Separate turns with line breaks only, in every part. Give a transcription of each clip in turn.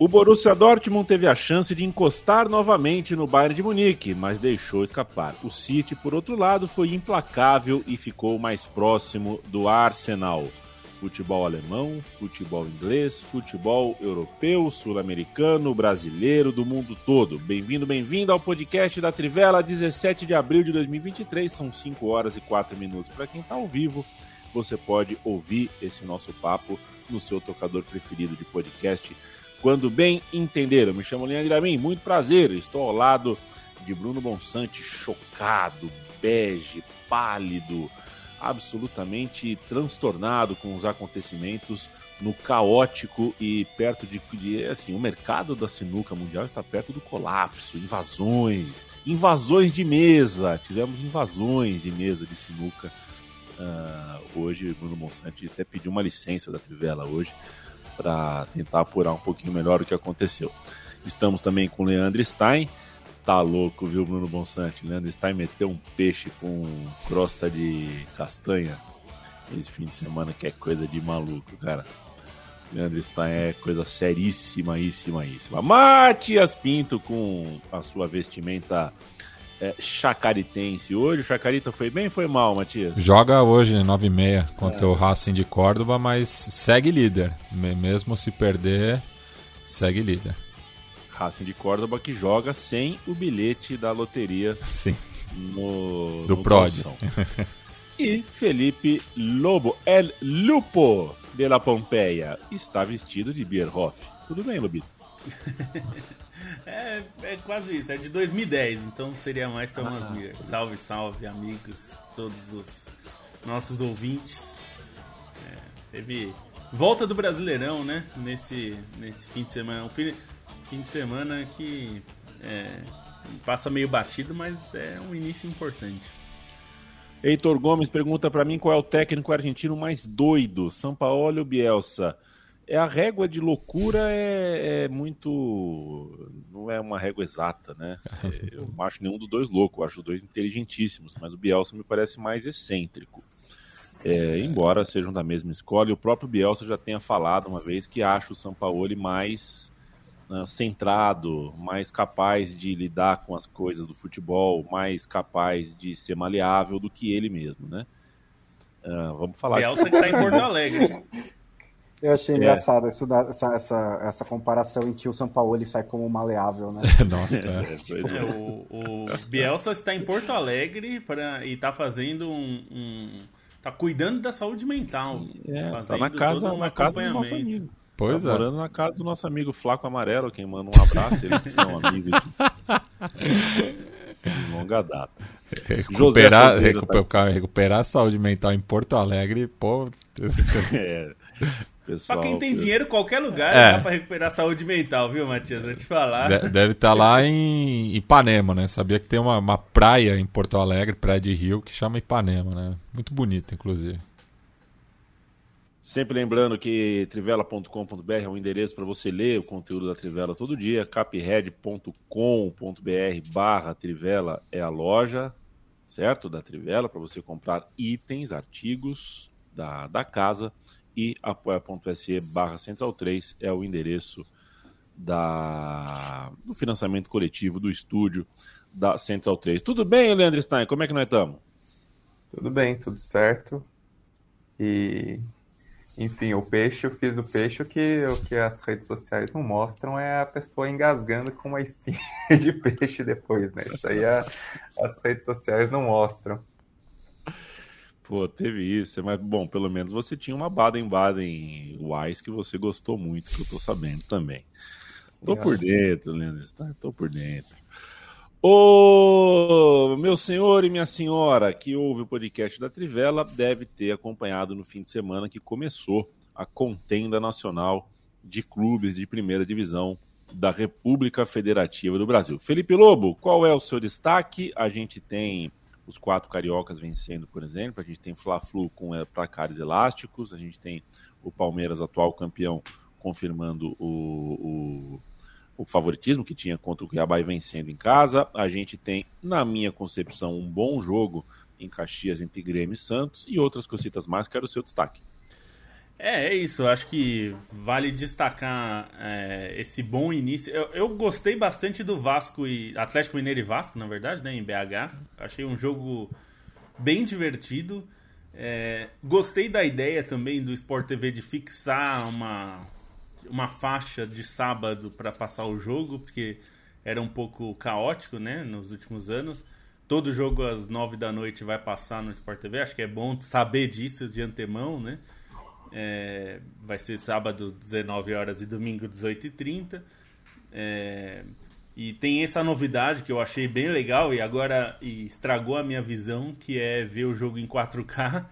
O Borussia Dortmund teve a chance de encostar novamente no Bayern de Munique, mas deixou escapar. O City, por outro lado, foi implacável e ficou mais próximo do Arsenal. Futebol alemão, futebol inglês, futebol europeu, sul-americano, brasileiro, do mundo todo. Bem-vindo, bem-vindo ao podcast da Trivela, 17 de abril de 2023. São 5 horas e 4 minutos para quem está ao vivo. Você pode ouvir esse nosso papo no seu tocador preferido de podcast quando bem entenderam. Me chamo Leandro Amin, muito prazer. Estou ao lado de Bruno Bonsante, chocado, bege, pálido, absolutamente transtornado com os acontecimentos no caótico e perto de, de, assim, o mercado da sinuca mundial está perto do colapso, invasões, invasões de mesa, tivemos invasões de mesa de sinuca. Uh, hoje, Bruno Bonsante até pediu uma licença da Trivela hoje para tentar apurar um pouquinho melhor o que aconteceu. Estamos também com o Leandro Stein. Tá louco, viu, Bruno Bonsante? Leandro Stein meteu um peixe com crosta de castanha esse fim de semana, que é coisa de maluco, cara. Leandro Stein é coisa seríssima, íssima, íssima. Matias Pinto com a sua vestimenta é, chacaritense. Hoje o Chacarita foi bem foi mal, Matias?
Joga hoje, 9h30, contra é. o Racing de Córdoba, mas segue líder. Mesmo se perder, segue líder.
Racing de Córdoba que joga sem o bilhete da loteria
Sim.
No,
do no Prod.
e Felipe Lobo, El Lupo de la Pompeia, está vestido de Bierhoff. Tudo bem, Lobito?
É, é quase isso, é de 2010, então seria mais Thomas ah, Miller. Salve, salve, amigos, todos os nossos ouvintes. É, teve volta do Brasileirão, né? Nesse, nesse fim de semana. Um fim, fim de semana que é, passa meio batido, mas é um início importante.
Heitor Gomes pergunta para mim qual é o técnico argentino mais doido, São Paulo ou Bielsa? É a régua de loucura é, é, muito. Não é uma régua exata, né? É, eu não acho nenhum dos dois louco, eu acho os dois inteligentíssimos, mas o Bielsa me parece mais excêntrico. É, embora sejam da mesma escola, e o próprio Bielsa já tenha falado uma vez que acha o Sampaoli mais uh, centrado, mais capaz de lidar com as coisas do futebol, mais capaz de ser maleável do que ele mesmo, né? Uh, vamos falar.
Bielsa que está em Porto Alegre.
Eu achei é. engraçado isso, essa, essa, essa comparação em que o São Paulo ele sai como maleável, né?
Nossa, é.
é, o, o Bielsa está em Porto Alegre pra, e está fazendo um, um, tá cuidando da saúde mental.
É, tá na casa, um na casa do nosso amigo.
Pois
tá
é.
morando na casa do nosso amigo Flaco Amarelo, quem manda um abraço, eles que são amigos de longa data.
Recuperar, recuperar, tá... recuperar a saúde mental em Porto Alegre, pô.
é.
Pessoal, pra quem tem dinheiro, qualquer lugar é. dá pra recuperar a saúde mental, viu, Matias? Vou te falar.
Deve estar tá lá em Ipanema, né? Sabia que tem uma, uma praia em Porto Alegre, praia de Rio, que chama Ipanema, né? Muito bonita, inclusive.
Sempre lembrando que trivela.com.br é um endereço para você ler o conteúdo da Trivela todo dia. capred.com.br barra Trivela é a loja, certo? Da Trivela, para você comprar itens, artigos da, da casa e apoia.se barra central 3 é o endereço da, do financiamento coletivo do estúdio da Central 3. Tudo bem, Leandro Stein? Como é que nós estamos?
Tudo bem, tudo certo. E enfim, o peixe, eu fiz o peixe, o que, o que as redes sociais não mostram é a pessoa engasgando com uma espinha de peixe depois, né? Isso aí a, as redes sociais não mostram.
Pô, teve isso, mas bom, pelo menos você tinha uma Baden-Baden Wise que você gostou muito, que eu tô sabendo também. Tô por dentro, Leandro, tá? tô por dentro. Ô, meu senhor e minha senhora que ouve o podcast da Trivela deve ter acompanhado no fim de semana que começou a contenda nacional de clubes de primeira divisão da República Federativa do Brasil. Felipe Lobo, qual é o seu destaque? A gente tem os quatro cariocas vencendo, por exemplo, a gente tem Fla-Flu com é, placares elásticos, a gente tem o Palmeiras, atual campeão, confirmando o, o, o favoritismo que tinha contra o Cuiabá e vencendo em casa. A gente tem, na minha concepção, um bom jogo em Caxias entre Grêmio e Santos e outras cositas mais. Quero o seu destaque.
É, é isso. Acho que vale destacar é, esse bom início. Eu, eu, gostei bastante do Vasco e Atlético Mineiro e Vasco, na verdade, né, em BH. Achei um jogo bem divertido. É, gostei da ideia também do Sport TV de fixar uma, uma faixa de sábado para passar o jogo, porque era um pouco caótico, né, nos últimos anos. Todo jogo às nove da noite vai passar no Sport TV. Acho que é bom saber disso de antemão, né? É, vai ser sábado 19 horas e domingo 18h30. É, e tem essa novidade que eu achei bem legal e agora e estragou a minha visão, que é ver o jogo em 4K.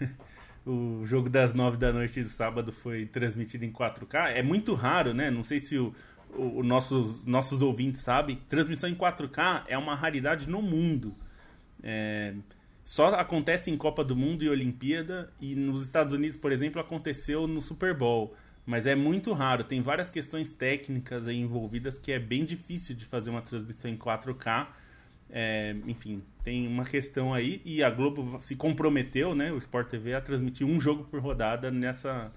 o jogo das 9 da noite de sábado foi transmitido em 4K. É muito raro, né? Não sei se o, o, o nossos, nossos ouvintes sabem. Transmissão em 4K é uma raridade no mundo. É, só acontece em Copa do Mundo e Olimpíada, e nos Estados Unidos, por exemplo, aconteceu no Super Bowl. Mas é muito raro, tem várias questões técnicas envolvidas que é bem difícil de fazer uma transmissão em 4K. É, enfim, tem uma questão aí, e a Globo se comprometeu, né, o Sport TV, a transmitir um jogo por rodada nessa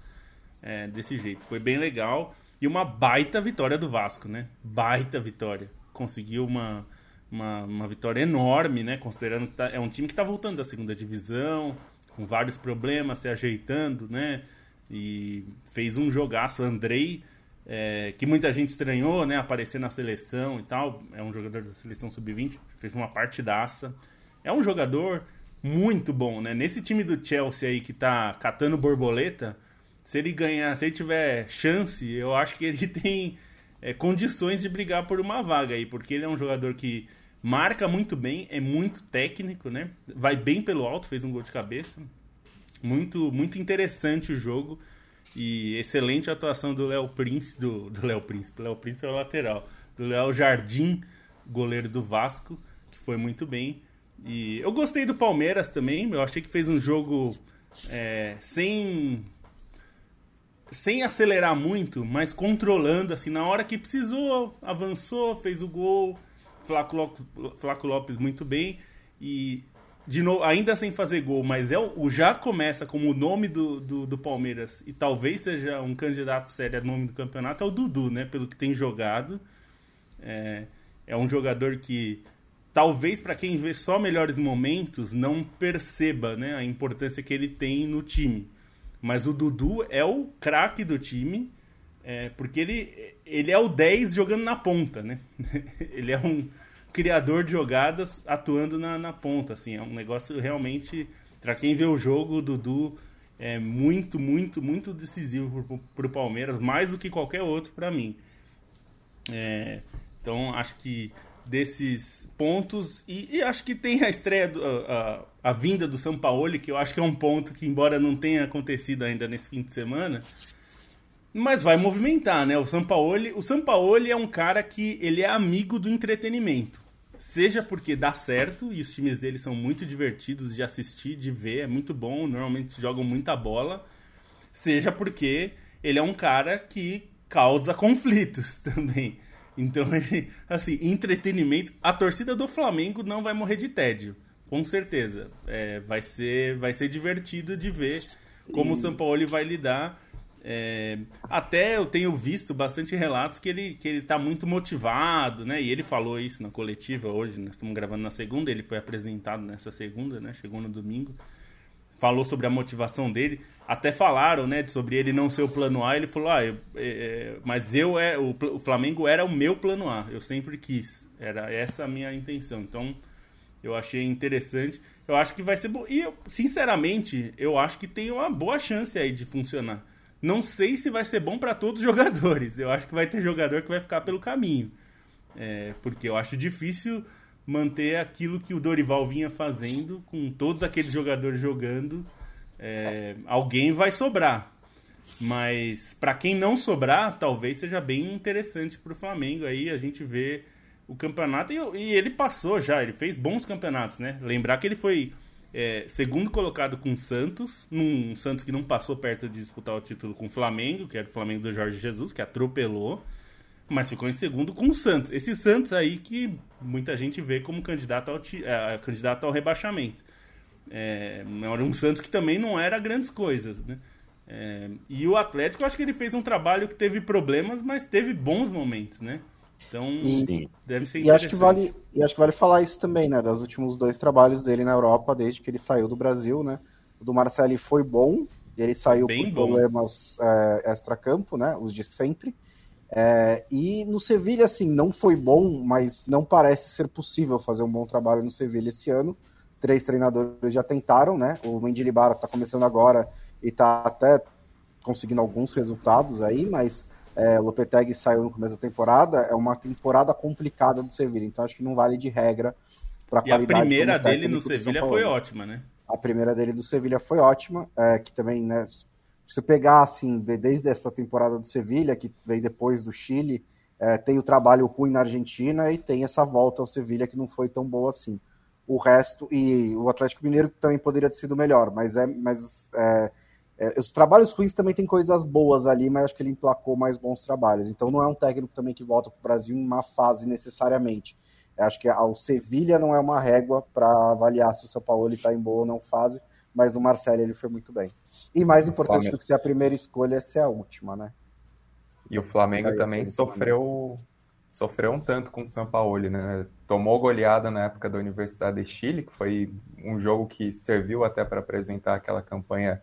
é, desse jeito. Foi bem legal. E uma baita vitória do Vasco, né? Baita vitória. Conseguiu uma uma, uma vitória enorme, né? Considerando que tá, é um time que está voltando da segunda divisão, com vários problemas, se ajeitando, né? E fez um jogaço. Andrei, é, que muita gente estranhou, né? Aparecer na seleção e tal. É um jogador da seleção sub-20, fez uma partidaça. É um jogador muito bom, né? Nesse time do Chelsea aí que tá catando borboleta, se ele ganhar, se ele tiver chance, eu acho que ele tem é, condições de brigar por uma vaga aí, porque ele é um jogador que marca muito bem, é muito técnico, né? Vai bem pelo alto, fez um gol de cabeça. Muito, muito interessante o jogo. E excelente atuação do Léo Príncipe, do, do Léo Príncipe, Léo Príncipe é o lateral, do Léo Jardim, goleiro do Vasco, que foi muito bem. E eu gostei do Palmeiras também, eu achei que fez um jogo é, sem sem acelerar muito, mas controlando, assim, na hora que precisou, avançou, fez o gol, Flaco Lopes, Flaco Lopes muito bem. E de novo, ainda sem fazer gol, mas é o, já começa como o nome do, do, do, Palmeiras e talvez seja um candidato sério a nome do campeonato, é o Dudu, né? Pelo que tem jogado. É, é um jogador que talvez para quem vê só melhores momentos não perceba né, a importância que ele tem no time. Mas o Dudu é o craque do time é, porque ele, ele é o 10 jogando na ponta, né? ele é um criador de jogadas atuando na, na ponta, assim. É um negócio realmente... Para quem vê o jogo, o Dudu é muito, muito, muito decisivo para o Palmeiras, mais do que qualquer outro para mim. É, então, acho que desses pontos. E, e, acho que tem a estreia, do, a, a, a, vinda do São Paulo, que eu acho que é um ponto que, embora não tenha acontecido ainda nesse fim de semana, mas vai movimentar, né? O Sampaoli, o Sampaoli é um cara que ele é amigo do entretenimento. Seja porque dá certo e os times dele são muito divertidos de assistir, de ver, é muito bom, normalmente jogam muita bola. Seja porque ele é um cara que causa conflitos também. Então, ele, assim, entretenimento. A torcida do Flamengo não vai morrer de tédio, com certeza. É, vai, ser, vai ser divertido de ver como o Sampaoli vai lidar é, até eu tenho visto bastante relatos que ele, que ele tá muito motivado, né? E ele falou isso na coletiva hoje, nós estamos gravando na segunda, ele foi apresentado nessa segunda, né? Chegou no domingo. Falou sobre a motivação dele. Até falaram, né, sobre ele não ser o plano A. Ele falou, ah, eu, é, é mas eu é o, o Flamengo era o meu plano A. Eu sempre quis. Era essa a minha intenção. Então, eu achei interessante. Eu acho que vai ser bom. E, eu, sinceramente, eu acho que tem uma boa chance aí de funcionar. Não sei se vai ser bom para todos os jogadores. Eu acho que vai ter jogador que vai ficar pelo caminho. É, porque eu acho difícil manter aquilo que o Dorival vinha fazendo, com todos aqueles jogadores jogando, é, alguém vai sobrar. Mas para quem não sobrar, talvez seja bem interessante para o Flamengo. Aí a gente vê o campeonato e, e, ele passou já, ele fez bons campeonatos, né? Lembrar que ele foi é, segundo colocado com o Santos, num Santos que não passou perto de disputar o título com o Flamengo, que era o Flamengo do Jorge Jesus, que atropelou, mas ficou em segundo com o Santos. Esse Santos aí que muita gente vê como candidato ao, é, candidato ao rebaixamento. É, era um Santos que também não era grandes coisas, né? É, e o Atlético, acho que ele fez um trabalho que teve problemas, mas teve bons momentos, né? Então,
e,
deve ser
e acho que vale E acho que vale falar isso também, né? Dos últimos dois trabalhos dele na Europa, desde que ele saiu do Brasil, né? O do Marcelo foi bom, ele saiu
Bem
por
bom.
problemas é, extra-campo, né? Os de sempre. É, e no Sevilha, assim, não foi bom, mas não parece ser possível fazer um bom trabalho no Sevilha esse ano. Três treinadores já tentaram, né? O Mendilibar está começando agora e está até conseguindo alguns resultados aí, mas é, o Lopetegui saiu no começo da temporada, é uma temporada complicada do Sevilha, então acho que não vale de regra para
E a primeira dele no Sevilha foi ótima, né?
A primeira dele do Sevilha foi ótima, é, que também, né, se pegar assim, desde essa temporada do Sevilha, que veio depois do Chile, é, tem o trabalho ruim na Argentina e tem essa volta ao Sevilha que não foi tão boa assim. O resto, e o Atlético Mineiro também poderia ter sido melhor, mas é, mas é, é, os trabalhos ruins também tem coisas boas ali, mas acho que ele emplacou mais bons trabalhos. Então não é um técnico também que volta para o Brasil em uma fase necessariamente. Eu acho que o Sevilha não é uma régua para avaliar se o São Paulo está em boa ou não fase, mas no Marcelo ele foi muito bem. E mais importante Flamengo. do que ser a primeira escolha é ser a última, né?
E o Flamengo também sofreu sofreu um tanto com o São Paulo, né? Tomou goleada na época da Universidade de Chile, que foi um jogo que serviu até para apresentar aquela campanha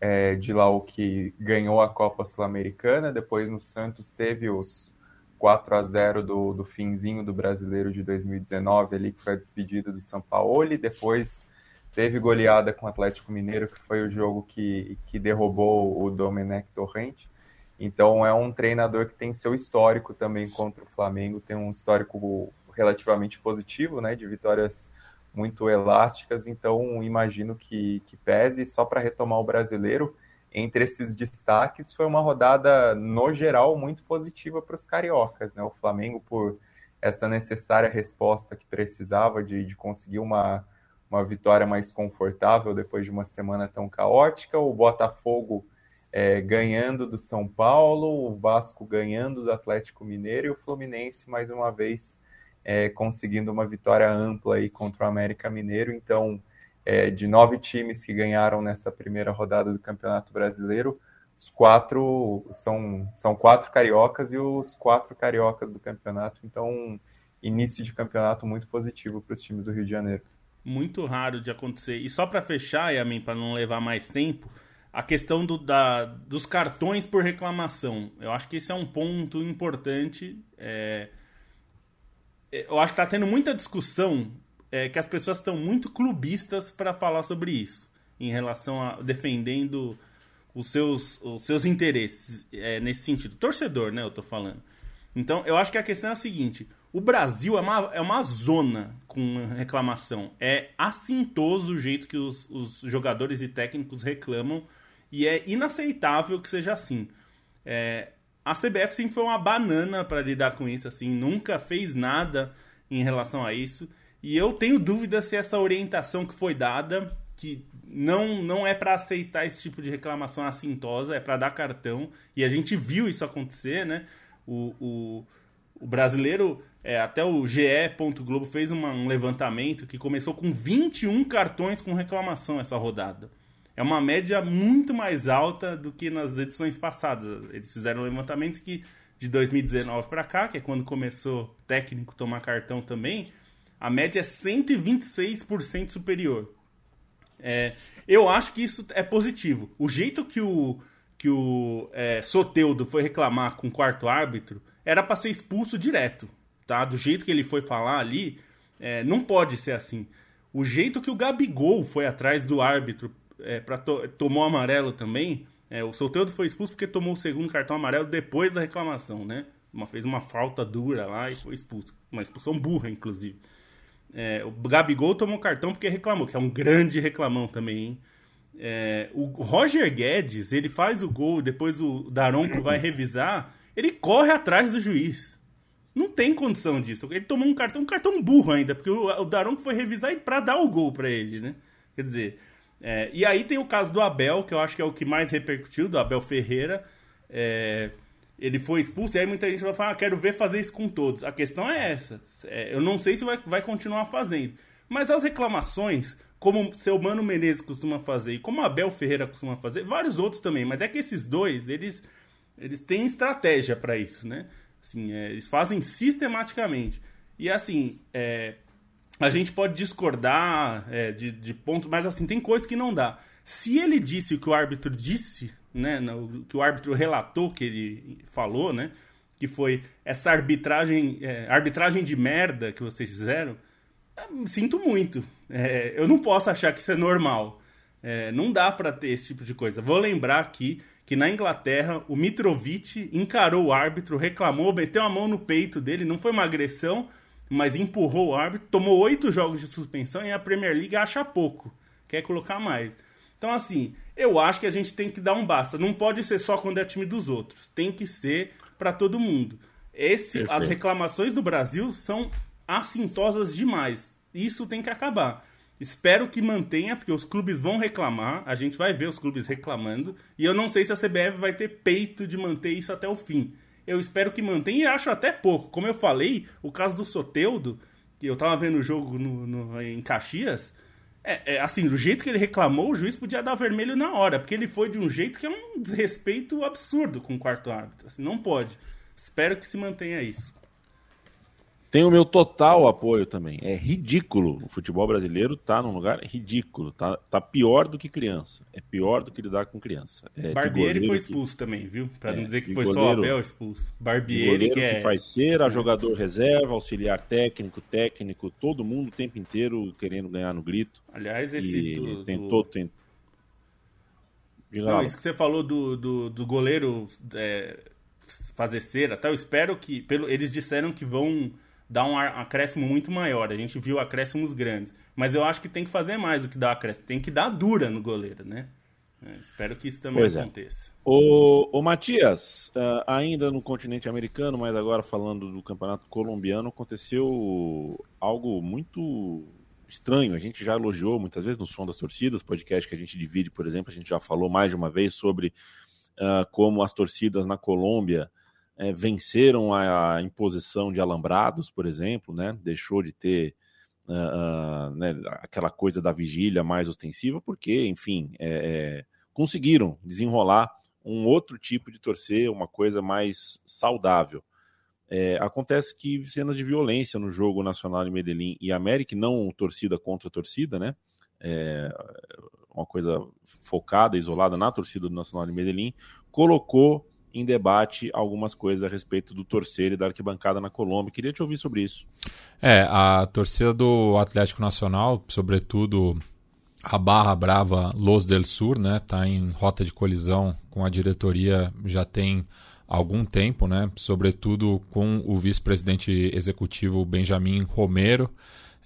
é, de lá o que ganhou a Copa Sul-Americana. Depois no Santos teve os 4 a 0 do, do finzinho do Brasileiro de 2019 ali, que foi a despedida do São Paulo. E depois teve goleada com o Atlético Mineiro, que foi o jogo que, que derrubou o Domenech Torrente. Então é um treinador que tem seu histórico também contra o Flamengo, tem um histórico relativamente positivo, né, de vitórias muito elásticas, então imagino que, que pese. Só para retomar o brasileiro, entre esses destaques, foi uma rodada, no geral, muito positiva para os cariocas. Né? O Flamengo, por essa necessária resposta que precisava de, de conseguir uma, uma vitória mais confortável depois de uma semana tão caótica, o Botafogo é, ganhando do São Paulo, o Vasco ganhando do Atlético Mineiro e o Fluminense, mais uma vez, é, conseguindo uma vitória ampla aí contra o América Mineiro. Então, é, de nove times que ganharam nessa primeira rodada do Campeonato Brasileiro, os quatro são, são quatro cariocas e os quatro cariocas do campeonato. Então, início de campeonato muito positivo para os times do Rio de Janeiro.
Muito raro de acontecer. E só para fechar, Yamin, para não levar mais tempo, a questão do, da, dos cartões por reclamação. Eu acho que esse é um ponto importante. É, eu acho que está tendo muita discussão é, que as pessoas estão muito clubistas para falar sobre isso, em relação a defendendo os seus, os seus interesses é, nesse sentido. Torcedor, né? Eu tô falando. Então, eu acho que a questão é a seguinte: o Brasil é uma, é uma zona com reclamação. É assintoso o jeito que os, os jogadores e técnicos reclamam e é inaceitável que seja assim. É, a CBF sempre foi uma banana para lidar com isso, assim, nunca fez nada em relação a isso. E eu tenho dúvida se essa orientação que foi dada, que não, não é para aceitar esse tipo de reclamação assintosa, é para dar cartão. E a gente viu isso acontecer, né? O, o, o brasileiro, é, até o GE. Globo fez uma, um levantamento que começou com 21 cartões com reclamação essa rodada é uma média muito mais alta do que nas edições passadas. Eles fizeram um levantamento que de 2019 para cá, que é quando começou o técnico tomar cartão também, a média é 126% superior. É, eu acho que isso é positivo. O jeito que o, que o é, Soteudo foi reclamar com o quarto árbitro era para ser expulso direto. Tá? Do jeito que ele foi falar ali, é, não pode ser assim. O jeito que o Gabigol foi atrás do árbitro é, pra to tomou amarelo também. É, o Solteiro foi expulso porque tomou o segundo cartão amarelo depois da reclamação, né? Uma, fez uma falta dura lá e foi expulso. Uma expulsão burra, inclusive. É, o Gabigol tomou cartão porque reclamou, que é um grande reclamão também, hein? É, o Roger Guedes, ele faz o gol, depois o Daronco vai revisar, ele corre atrás do juiz. Não tem condição disso. Ele tomou um cartão, um cartão burro ainda, porque o, o Daronco foi revisar para dar o gol para ele, né? Quer dizer, é, e aí tem o caso do Abel, que eu acho que é o que mais repercutiu, do Abel Ferreira. É, ele foi expulso, e aí muita gente vai falar, ah, quero ver fazer isso com todos. A questão é essa. É, eu não sei se vai, vai continuar fazendo. Mas as reclamações, como o seu Mano Menezes costuma fazer, e como Abel Ferreira costuma fazer, vários outros também, mas é que esses dois, eles, eles têm estratégia para isso, né? Assim, é, eles fazem sistematicamente. E assim, é, a gente pode discordar é, de, de mas assim, tem coisas que não dá. Se ele disse o que o árbitro disse, né, no, que o árbitro relatou que ele falou, né, que foi essa arbitragem, é, arbitragem de merda que vocês fizeram, sinto muito. É, eu não posso achar que isso é normal. É, não dá para ter esse tipo de coisa. Vou lembrar aqui que na Inglaterra o Mitrovic encarou o árbitro, reclamou, meteu a mão no peito dele, não foi uma agressão, mas empurrou o árbitro, tomou oito jogos de suspensão e a Premier League acha pouco, quer colocar mais. Então, assim, eu acho que a gente tem que dar um basta. Não pode ser só quando é time dos outros, tem que ser para todo mundo. Esse, as reclamações do Brasil são assintosas demais. Isso tem que acabar. Espero que mantenha, porque os clubes vão reclamar, a gente vai ver os clubes reclamando, e eu não sei se a CBF vai ter peito de manter isso até o fim. Eu espero que mantenha e acho até pouco. Como eu falei, o caso do Soteudo, que eu tava vendo o jogo no, no, em Caxias, é, é, assim, do jeito que ele reclamou, o juiz podia dar vermelho na hora, porque ele foi de um jeito que é um desrespeito absurdo com o quarto árbitro. Assim, não pode. Espero que se mantenha isso.
Tem o meu total apoio também. É ridículo. O futebol brasileiro tá num lugar ridículo. Tá, tá pior do que criança. É pior do que lidar com criança. É
Barbieri foi expulso que... também, viu? Pra é, não dizer que foi goleiro, só o Abel expulso. Barbieri
que, é... que faz ser, a jogador reserva, auxiliar técnico, técnico, todo mundo o tempo inteiro querendo ganhar no grito.
Aliás, esse
do, tentou,
do...
tentou.
Não, isso que você falou do, do, do goleiro é, fazer cera, tá? Eu espero que. Pelo, eles disseram que vão dá um acréscimo muito maior. A gente viu acréscimos grandes. Mas eu acho que tem que fazer mais do que dar acréscimo. Tem que dar dura no goleiro, né? É, espero que isso também pois é. aconteça.
É. O, o Matias, uh, ainda no continente americano, mas agora falando do campeonato colombiano, aconteceu algo muito estranho. A gente já elogiou muitas vezes no Som das Torcidas, podcast que a gente divide, por exemplo, a gente já falou mais de uma vez sobre uh, como as torcidas na Colômbia é, venceram a, a, imposição de alambrados, por exemplo, né? deixou de ter uh, né, aquela coisa da vigília mais ostensiva, porque, enfim, é, é, conseguiram desenrolar um outro tipo de torcer, uma coisa mais saudável. É, acontece que cenas de violência no jogo nacional em Medellín e América, não torcida contra torcida, né? É, uma coisa focada, isolada na torcida do Nacional de Medellín, colocou em debate algumas coisas a respeito do torcer e da arquibancada na Colômbia. Queria te ouvir sobre isso.
É, a torcida do Atlético Nacional, sobretudo a Barra Brava Los del Sur, né, tá em rota de colisão com a diretoria já tem algum tempo, né, sobretudo com o vice-presidente executivo Benjamin Romero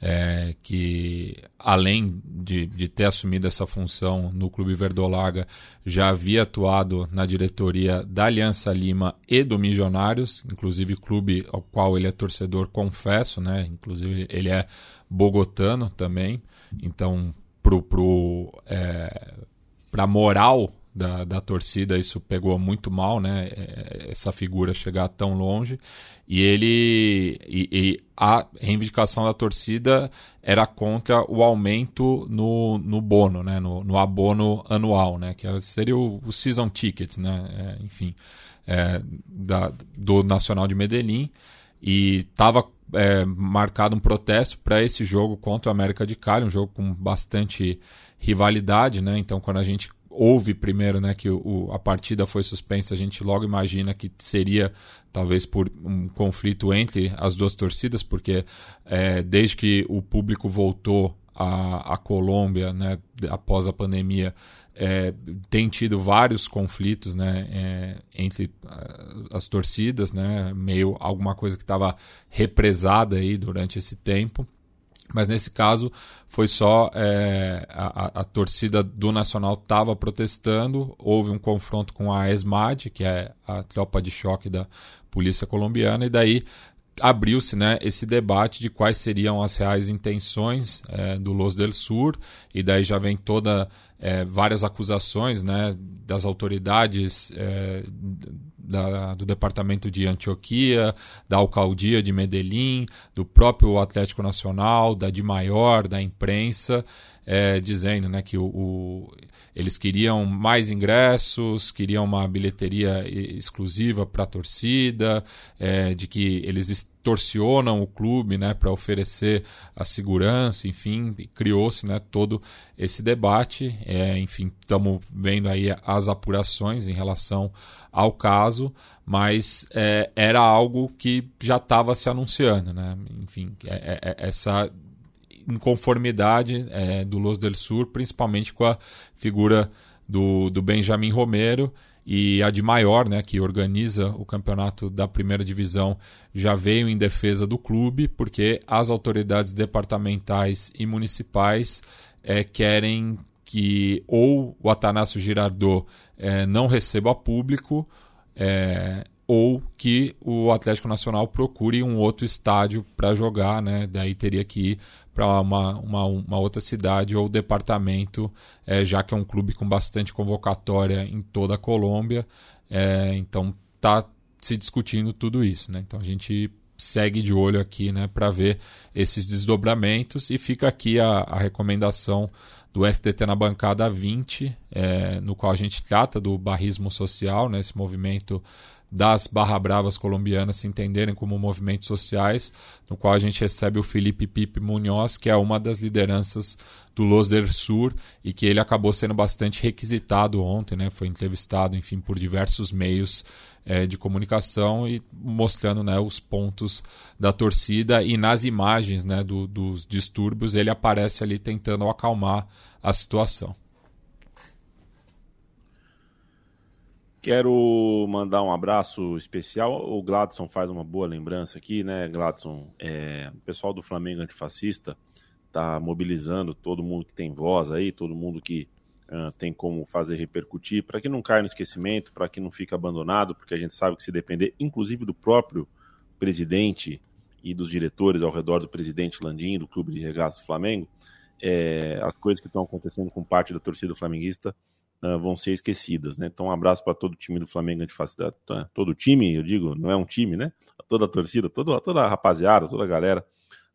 é, que além de, de, ter assumido essa função no Clube Verdolaga, já havia atuado na diretoria da Aliança Lima e do Milionários, inclusive clube ao qual ele é torcedor, confesso, né? Inclusive ele é bogotano também, então pro, pro é, para moral da, da torcida, isso pegou muito mal, né? É, essa figura chegar tão longe. E ele. E, e, a reivindicação da torcida era contra o aumento no, no bono, né? No, no abono anual, né? Que seria o, o season ticket, né? É, enfim, é, da, do Nacional de Medellín. E estava é, marcado um protesto para esse jogo contra o América de Cali, um jogo com bastante rivalidade, né? Então, quando a gente houve primeiro né, que o, a partida foi suspensa, a gente logo imagina que seria talvez por um conflito entre as duas torcidas, porque é, desde que o público voltou à, à Colômbia né, após a pandemia, é, tem tido vários conflitos né, é, entre as torcidas, né, meio alguma coisa que estava represada aí durante esse tempo. Mas nesse caso foi só é, a, a, torcida do Nacional estava protestando, houve um confronto com a ESMAD, que é a tropa de choque da polícia colombiana, e daí abriu-se né, esse debate de quais seriam as reais intenções é, do Los del Sur, e daí já vem toda é, várias acusações né, das autoridades da, do departamento de Antioquia, da alcaldia de Medellín, do próprio Atlético Nacional, da de maior, da imprensa, é, dizendo né, que o, o, eles queriam mais ingressos, queriam uma bilheteria exclusiva para a torcida, é, de que eles torcionam o clube né, para oferecer a segurança, enfim, criou-se né, todo esse debate. É, enfim, estamos vendo aí as apurações em relação ao caso, mas é, era algo que já estava se anunciando. Né? Enfim, é, é, é essa inconformidade é, do Los del Sur, principalmente com a figura do, do Benjamin Romero e a de Maior, né, que organiza o campeonato da primeira divisão, já veio em defesa do clube, porque as autoridades departamentais e municipais é, querem que ou o Atanásio Girardot é, não receba público, é, ou que o Atlético Nacional procure um outro estádio para jogar, né? Daí teria que ir para uma, uma, uma, outra cidade ou departamento, é, já que é um clube com bastante convocatória em toda a Colômbia. É, então tá se discutindo tudo isso, né? Então a gente segue de olho aqui, né, para ver esses desdobramentos e fica aqui a, a recomendação do STT na bancada 20, é, no qual a gente trata do barrismo social, né, esse movimento das barra bravas colombianas se entenderem como movimentos sociais, no qual a gente recebe o Felipe Pipe Munhoz, que é uma das lideranças do Los del Sur e que ele acabou sendo bastante requisitado ontem, né? Foi entrevistado, enfim, por diversos meios é, de comunicação e mostrando né, os pontos da torcida e nas imagens né, do, dos distúrbios ele aparece ali tentando acalmar a situação.
Quero mandar um abraço especial. O Gladson faz uma boa lembrança aqui, né, Gladson? É, o pessoal do Flamengo Antifascista está mobilizando todo mundo que tem voz aí, todo mundo que uh, tem como fazer repercutir, para que não caia no esquecimento, para que não fique abandonado, porque a gente sabe que se depender, inclusive do próprio presidente e dos diretores ao redor do presidente Landim, do Clube de Regaço do Flamengo, é, as coisas que estão acontecendo com parte da torcida flamenguista uh, vão ser esquecidas, né? Então, um abraço para todo o time do Flamengo Antifascista. Todo o time, eu digo, não é um time, né? Toda a torcida, toda, toda a rapaziada, toda a galera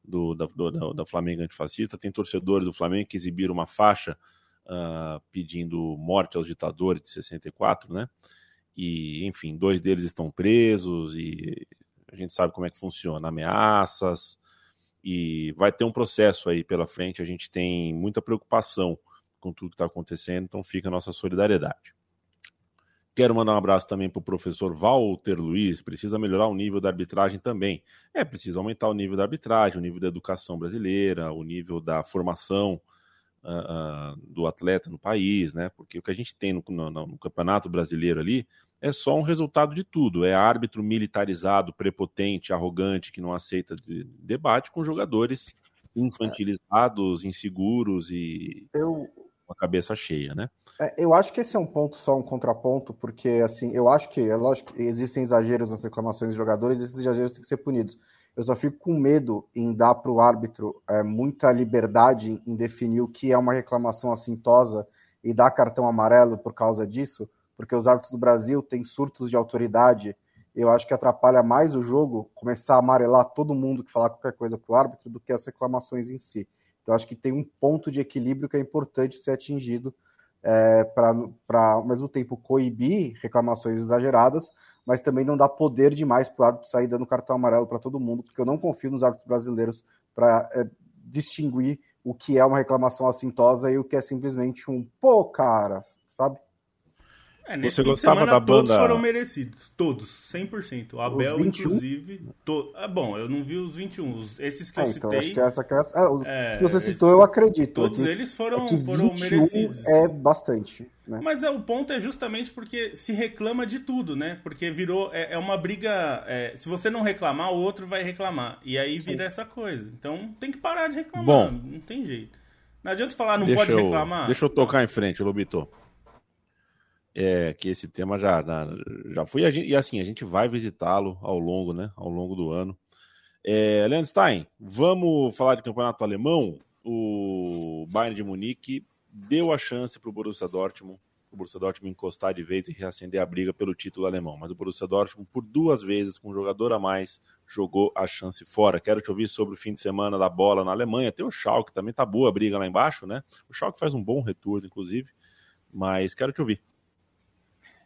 do, da, do, da Flamengo Antifascista. Tem torcedores do Flamengo que exibiram uma faixa uh, pedindo morte aos ditadores de 64, né? E, enfim, dois deles estão presos e a gente sabe como é que funciona, ameaças, e vai ter um processo aí pela frente, a gente tem muita preocupação com tudo que está acontecendo, então fica a nossa solidariedade. Quero mandar um abraço também para o professor Walter Luiz. Precisa melhorar o nível da arbitragem também. É, precisa aumentar o nível da arbitragem, o nível da educação brasileira, o nível da formação uh, uh, do atleta no país, né? Porque o que a gente tem no, no, no, campeonato brasileiro ali é só um resultado de tudo. É árbitro militarizado, prepotente, arrogante, que não aceita de debate com jogadores infantilizados, inseguros e. Eu, com a cabeça cheia, né?
É, eu acho que esse é um ponto só, um contraponto, porque assim, eu acho que, é lógico que existem exageros nas reclamações dos jogadores, esses exageros têm que ser punidos. Eu só fico com medo em dar para o árbitro é, muita liberdade em definir o que é uma reclamação assintosa e dar cartão amarelo por causa disso, porque os árbitros do Brasil têm surtos de autoridade. Eu acho que atrapalha mais o jogo começar a amarelar todo mundo que falar qualquer coisa para o árbitro do que as reclamações em si. Então, acho que tem um ponto de equilíbrio que é importante ser atingido é, para, ao mesmo tempo, coibir reclamações exageradas, mas também não dar poder demais para o árbitro sair dando cartão amarelo para todo mundo, porque eu não confio nos árbitros brasileiros para é, distinguir o que é uma reclamação assintosa e o que é simplesmente um pô, cara, sabe?
É, nesse
Você
fim de
gostava
semana,
da
todos
banda-
foram merecidos. Todos, 100%. O Abel,
21?
inclusive. To... Ah, bom, eu não vi os 21. Os- Esses que
Ah,
eu
então
citei,
acho que essa que é, ah, os
É,
que você citou, eu acredito.
todos
É que-
eles foram,
é que
foram
21
merecidos.
é bastante, né?
Mas é, o ponto é justamente porque se reclama de tudo, né? Porque virou. É, é uma briga. é, se você não reclamar, o outro vai reclamar. E aí vira essa coisa. Então tem que parar de reclamar.
Bom.
não tem jeito. Não adianta falar, não
deixa
pode
eu,
reclamar.
Deixa eu tocar em frente, Lobito. É, que esse tema já, já, foi. E assim, a gente vai visitá-lo ao longo, né? Ao longo do ano. É, Leandro Stein, vamos falar de campeonato alemão. O Bayern de Munique deu a chance para o Borussia Dortmund, o Borussia Dortmund encostar de vez e reacender a briga pelo título alemão. Mas o Borussia Dortmund, por duas vezes, com um jogador a mais, jogou a chance fora. Quero te ouvir sobre o fim de semana da bola na Alemanha. Tem o Schalke, também tá boa a briga lá embaixo, né? O Schalke faz um bom retorno, inclusive. Mas quero te ouvir.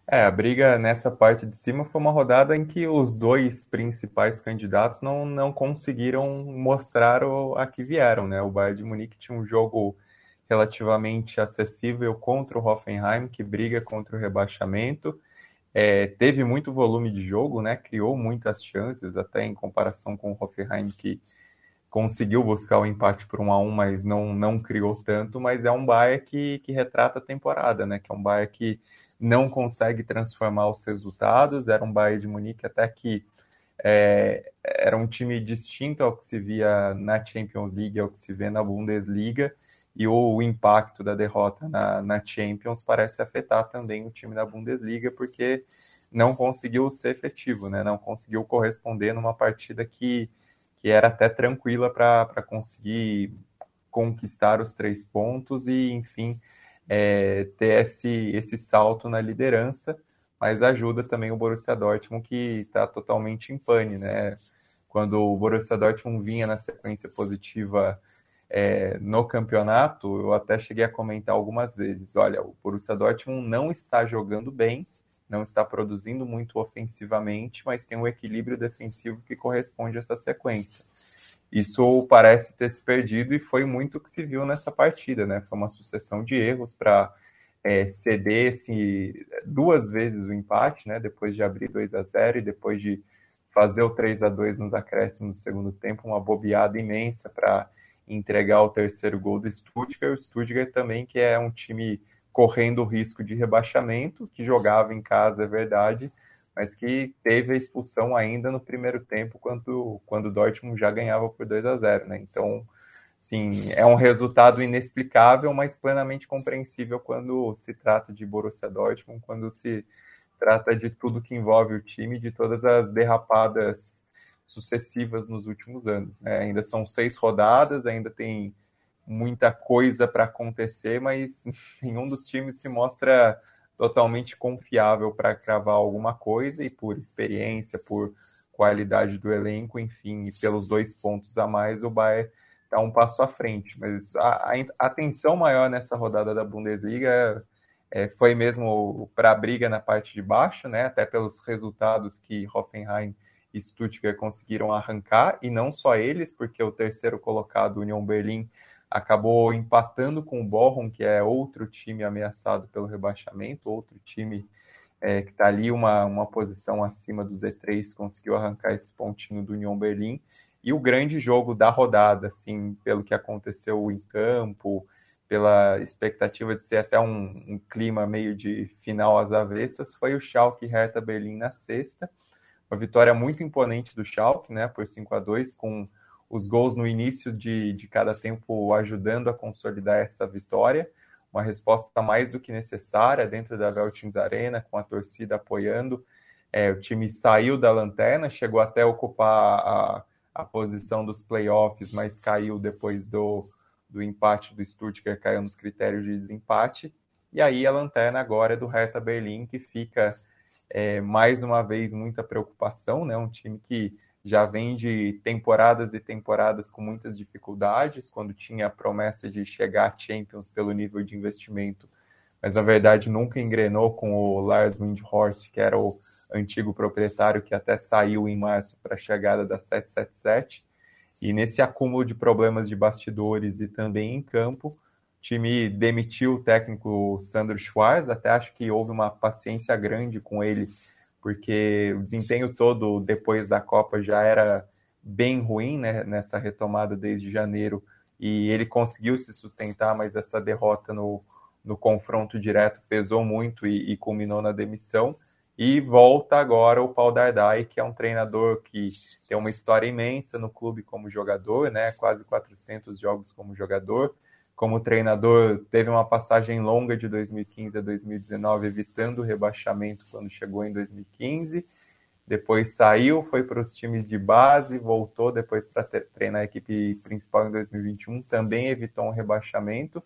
É, a briga nessa parte de cima foi uma rodada em que os dois principais candidatos não, não conseguiram mostrar o, a que vieram, né? O Bayern de Munique tinha um jogo relativamente acessível contra o Hoffenheim, que briga contra o rebaixamento. É, teve muito volume de jogo, né? Criou muitas chances, até em comparação com o Hoffenheim, que conseguiu buscar o empate por um a um, mas não, não criou tanto. Mas é um Bayern que, que retrata a temporada, né? Que é um Bayern que não consegue transformar os resultados. Era um Bayern de Munique até que é, era um time distinto ao que se via na Champions League, ao que se vê na Bundesliga, e o impacto da derrota na, na Champions parece afetar também o time da Bundesliga, porque não conseguiu ser efetivo, né? não conseguiu corresponder numa partida que, que era até tranquila para conseguir conquistar os três pontos e, enfim, é, ter esse, esse salto na liderança, mas ajuda também o Borussia Dortmund, que está totalmente em pane, né? Quando o Borussia Dortmund vinha na sequência positiva é, no campeonato, eu até cheguei a comentar algumas vezes, olha, o Borussia Dortmund não está jogando bem, não está produzindo muito ofensivamente, mas tem um equilíbrio defensivo que corresponde a essa sequência. Isso parece ter se perdido e foi muito o que se viu nessa partida, né? Foi uma sucessão de erros para é, ceder esse, duas vezes o empate, né? Depois de abrir 2 a 0 e depois de fazer o 3 a 2 nos acréscimos do segundo tempo, uma bobeada imensa para entregar o terceiro gol do Stuttgart. O Stuttgart também, que é um time correndo o risco de rebaixamento, que jogava em casa, é verdade, mas que teve a expulsão ainda no primeiro tempo, quando, quando o Dortmund já ganhava por 2 a 0 né? Então, sim, é um resultado inexplicável, mas plenamente compreensível quando se trata de Borussia Dortmund, quando se trata de tudo que envolve o time, de todas as derrapadas sucessivas nos últimos anos. Né? Ainda são seis rodadas, ainda tem muita coisa para acontecer, mas nenhum dos times se mostra totalmente confiável para cravar alguma coisa e por experiência, por qualidade do elenco, enfim, e pelos dois pontos a mais, o Bayern está um passo à frente. Mas a, a atenção maior nessa rodada da Bundesliga é, foi mesmo para a briga na parte de baixo, né? Até pelos resultados que Hoffenheim e Stuttgart conseguiram arrancar, e não só eles, porque o terceiro colocado, Union Berlim, acabou empatando com o Bochum, que é outro time ameaçado pelo rebaixamento, outro time é, que está ali uma, uma posição acima do Z3, conseguiu arrancar esse pontinho do Union Berlim. E o grande jogo da rodada, assim, pelo que aconteceu em campo, pela expectativa de ser até um, um clima meio de final às avessas, foi o Schalke Hertha Berlim na sexta. Uma vitória muito imponente do Schalke, né, por 5 a 2 com os gols no início de, de cada tempo ajudando a consolidar essa vitória. Uma resposta mais do que necessária dentro da Veltins Arena, com a torcida apoiando. É, o time saiu da lanterna, chegou até a ocupar a, a posição dos playoffs, mas caiu depois do, do empate do Stuttgart, caiu nos critérios de desempate. E aí a lanterna agora é do Hertha Berlim, que fica é, mais uma vez muita preocupação, né? Um time que já vem de temporadas e temporadas com muitas dificuldades, quando tinha a promessa de chegar a Champions pelo nível de investimento, mas na verdade nunca engrenou com o Lars Windhorst, que era o antigo proprietário que até saiu em março para a chegada da 777. E nesse acúmulo de problemas de bastidores e também em campo, time demitiu o técnico Sandro Schwarz, até acho que houve uma paciência grande com ele, porque o desempenho todo depois da Copa já era bem ruim né, nessa retomada desde janeiro, e ele conseguiu se sustentar, mas essa derrota no, no confronto direto pesou muito e, e culminou na demissão. E volta agora o Paul Dardai, que é um treinador que tem uma história imensa no clube como jogador, né? Quase 400 jogos como jogador. Como treinador, teve uma passagem longa de 2015 a 2019, evitando o rebaixamento quando chegou em 2015. Depois saiu, foi para os times de base, voltou depois para treinar a equipe principal em 2021. Também evitou um rebaixamento,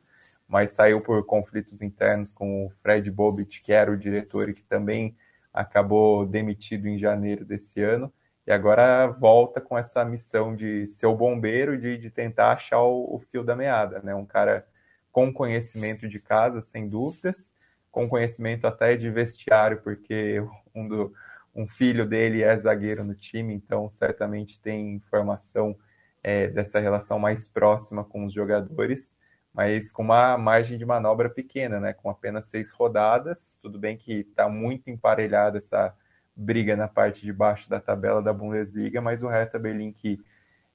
mas saiu por conflitos internos com o Fred Bobbitt, que era o diretor e que também acabou demitido em janeiro desse ano, e agora volta com essa missão de ser o bombeiro, de, de tentar achar o, o fio da meada, né? Um cara com conhecimento de casa, sem dúvidas, com conhecimento até de vestiário, porque um, do, um filho dele é zagueiro no time, então certamente tem informação é, dessa relação mais próxima com os jogadores mas com uma margem de manobra pequena, né? Com apenas seis rodadas. Tudo bem que está muito emparelhada essa briga na parte de baixo da tabela da Bundesliga, mas o Hertha Berlim que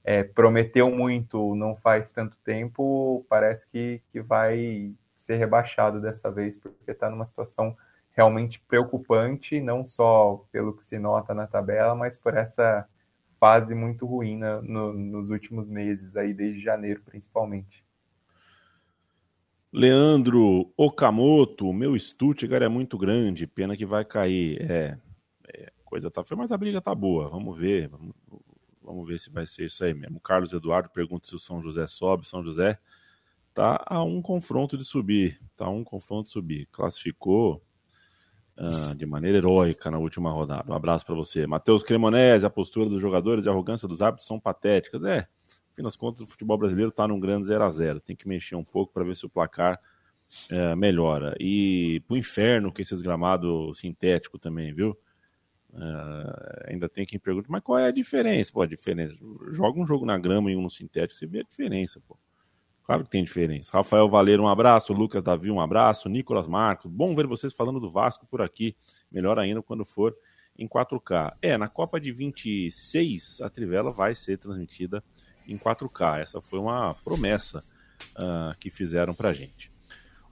é, prometeu muito não faz tanto tempo, parece que, que vai ser rebaixado dessa vez, porque está numa situação realmente preocupante, não só pelo que se nota na tabela, mas por essa fase muito ruim no, nos últimos meses, aí desde janeiro principalmente.
Leandro Okamoto, meu Stuttgart é muito grande, pena que vai cair. É coisa tá feia, mas a briga tá boa. Vamos ver, vamos, vamos, ver se vai ser isso aí mesmo. Carlos Eduardo pergunta se o São José sobe. São José tá a um confronto de subir, tá a um confronto de subir. Classificou uh, de maneira heróica na última rodada. Um abraço para você. Matheus Cremonese, a postura dos jogadores e a arrogância dos árbitros são patéticas. É, fim das contas, o futebol brasileiro está num grande 0 a 0 Tem que mexer um pouco para ver se o placar é, melhora. E pro inferno com esses gramados sintéticos também, viu? É, ainda tem quem pergunte, mas qual é a diferença? Pô, a diferença. Joga um jogo na grama e um no sintético, você vê a diferença, pô. Claro que tem diferença. Rafael Valeiro, um abraço. Lucas Davi, um abraço. Nicolas Marcos, bom ver vocês falando do Vasco por aqui. Melhor ainda quando for em 4K. É, na Copa de 26, a Trivela vai ser transmitida em 4K. Essa foi uma promessa uh, que fizeram para gente.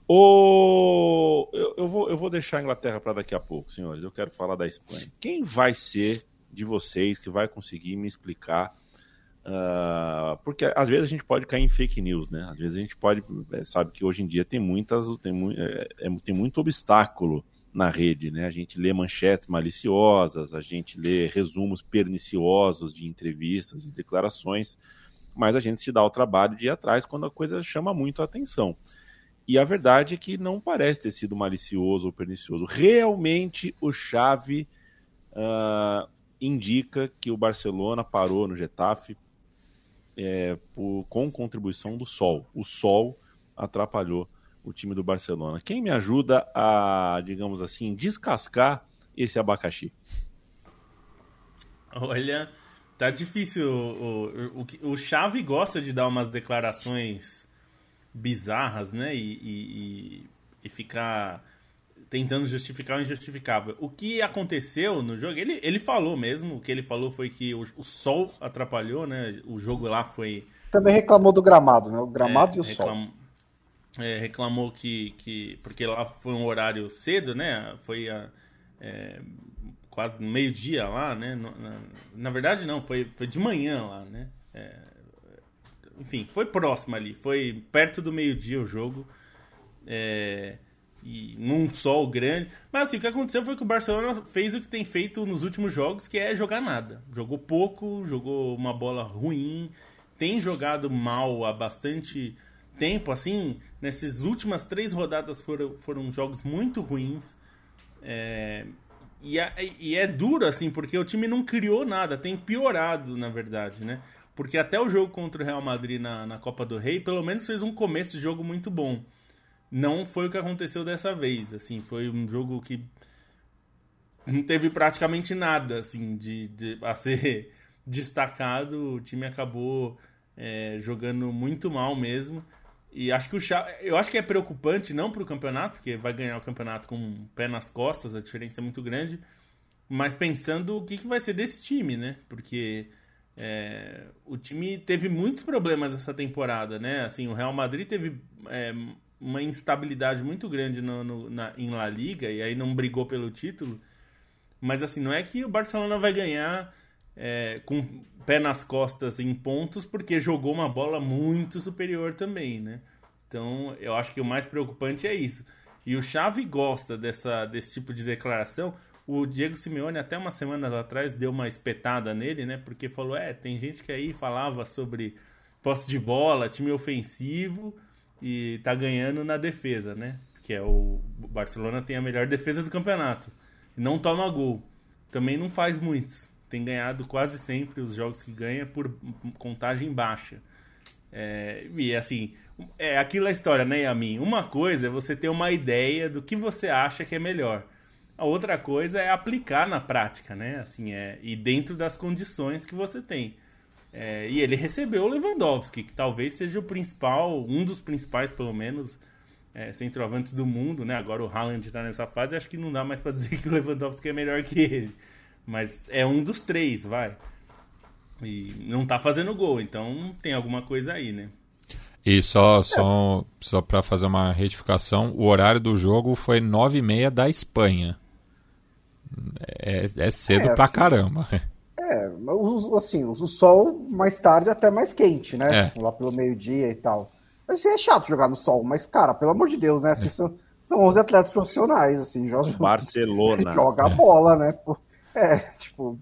O... Eu, eu, vou, eu vou deixar a Inglaterra para daqui a pouco, senhores. Eu quero falar da Espanha. Quem vai ser de vocês que vai conseguir me explicar? Uh, porque às vezes a gente pode cair em fake news, né? Às vezes a gente pode. É, sabe que hoje em dia tem muitas. Tem, mu é, é, tem muito obstáculo na rede, né? A gente lê manchetes maliciosas, a gente lê resumos perniciosos de entrevistas, de declarações mas a gente se dá o trabalho de ir atrás quando a coisa chama muito a atenção. E a verdade é que não parece ter sido malicioso ou pernicioso. Realmente o Chave uh, indica que o Barcelona parou no Getafe é, por, com contribuição do Sol. O Sol atrapalhou o time do Barcelona. Quem me ajuda a, digamos assim, descascar esse abacaxi?
Olha, Tá difícil. O, o, o Chave gosta de dar umas declarações bizarras, né? E, e, e, ficar tentando justificar o injustificável. O que aconteceu no jogo, ele, ele falou mesmo, o que ele falou foi que o, o sol atrapalhou, né? O jogo lá foi.
Também reclamou do gramado, né? O gramado é, e o reclam... sol.
É, reclamou que, que. Porque lá foi um horário cedo, né? Foi a. É, quase meio-dia lá, né? Na, na, verdade, não, foi, foi de manhã lá, né? É, enfim, foi próximo ali, foi perto do meio-dia o jogo. É, e num sol grande. Mas assim, o que aconteceu foi que o Barcelona fez o que tem feito nos últimos jogos, que é jogar nada. Jogou pouco, jogou uma bola ruim, tem jogado mal há bastante tempo, assim, nessas últimas três rodadas foram, foram jogos muito ruins. É, e e é duro, assim, porque o time não criou nada, tem piorado, na verdade, né? Porque até o jogo contra o Real Madrid na, na Copa do Rei, pelo menos fez um começo de jogo muito bom. Não foi o que aconteceu dessa vez, assim, foi um jogo que não teve praticamente nada, assim, de, de a ser destacado. O time acabou é, jogando muito mal mesmo. e acho que o Chave, eu acho que é preocupante não para o campeonato, porque vai ganhar o campeonato com um pé nas costas, a diferença é muito grande, mas pensando o que, que vai ser desse time, né? Porque é, o time teve muitos problemas essa temporada, né? Assim, o Real Madrid teve é, uma instabilidade muito grande no, no, na, em La Liga e aí não brigou pelo título. Mas assim, não é que o Barcelona vai ganhar é, com pé nas costas em pontos porque jogou uma bola muito superior também, né? Então, eu acho que o mais preocupante é isso. E o Xavi gosta dessa, desse tipo de declaração. O Diego Simeone, até umas semanas atrás, deu uma espetada nele, né? Porque falou: é, tem gente que aí falava sobre posse de bola, time ofensivo e tá ganhando na defesa, né? Que é o Barcelona tem a melhor defesa do campeonato. Não toma gol. Também não faz muitos. Tem ganhado quase sempre os jogos que ganha por contagem baixa. É, e assim, é aquilo a história, né, Yamin? Uma coisa é você ter uma ideia do que você acha que é melhor. A outra coisa é aplicar na prática, né? Assim, é, e dentro das condições que você tem. É, e ele recebeu o Lewandowski, que talvez seja o principal, um dos principais, pelo menos, é, centroavantes do mundo, né? Agora o Haaland está nessa fase, acho que não dá mais para dizer que o Lewandowski é melhor que ele. Mas é um dos três, vai. E não tá fazendo gol, então tem alguma coisa aí, né?
E só, só, só para fazer uma retificação, o horário do jogo foi 9h30 da Espanha. É, é cedo é, pra assim, caramba.
É, assim, o sol mais tarde até mais quente, né? É. Lá pelo meio-dia e tal. Mas assim, é chato jogar no sol, mas, cara, pelo amor de Deus, né? Assim, é. são, são 11 atletas profissionais, assim, joga,
Barcelona.
joga a bola, né? É, tipo.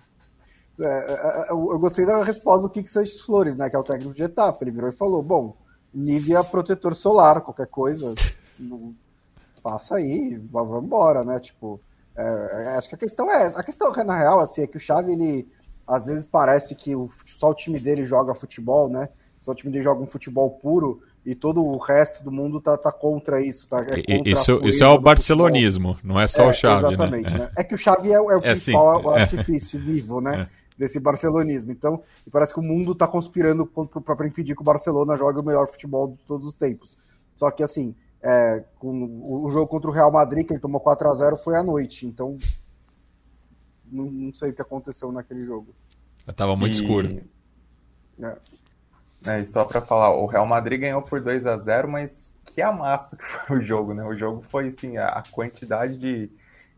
É, é, é eu gostei da resposta do Kik Sanches Flores, né? Que é o técnico de Getafe. Ele virou e falou: bom, Nivea protetor solar, qualquer coisa. passa aí, vamos embora, né? Tipo. É, acho que a questão é essa. A questão, na real, assim, é que o Xavi, ele às vezes parece que o, só o time dele joga futebol, né? Só o time dele joga um futebol puro e todo o resto do mundo tá, tá contra isso. Tá, é
contra isso, isso é o barcelonismo, futebol. não é só é, o Xavi,
exatamente,
né?
né? É que o Xavi é, é o é principal artifício vivo, né? É. Desse barcelonismo. Então, parece que o mundo está conspirando para impedir que o Barcelona jogue o melhor futebol de todos os tempos. Só que, assim, é, com o jogo contra o Real Madrid, que ele tomou 4 a 0 foi à noite. Então, não, não sei o que aconteceu naquele jogo.
Tava muito e... escuro.
É. É, e só para falar, o Real Madrid ganhou por 2 a 0 mas que amasso que foi o jogo, né? O jogo foi, assim, a, a quantidade de,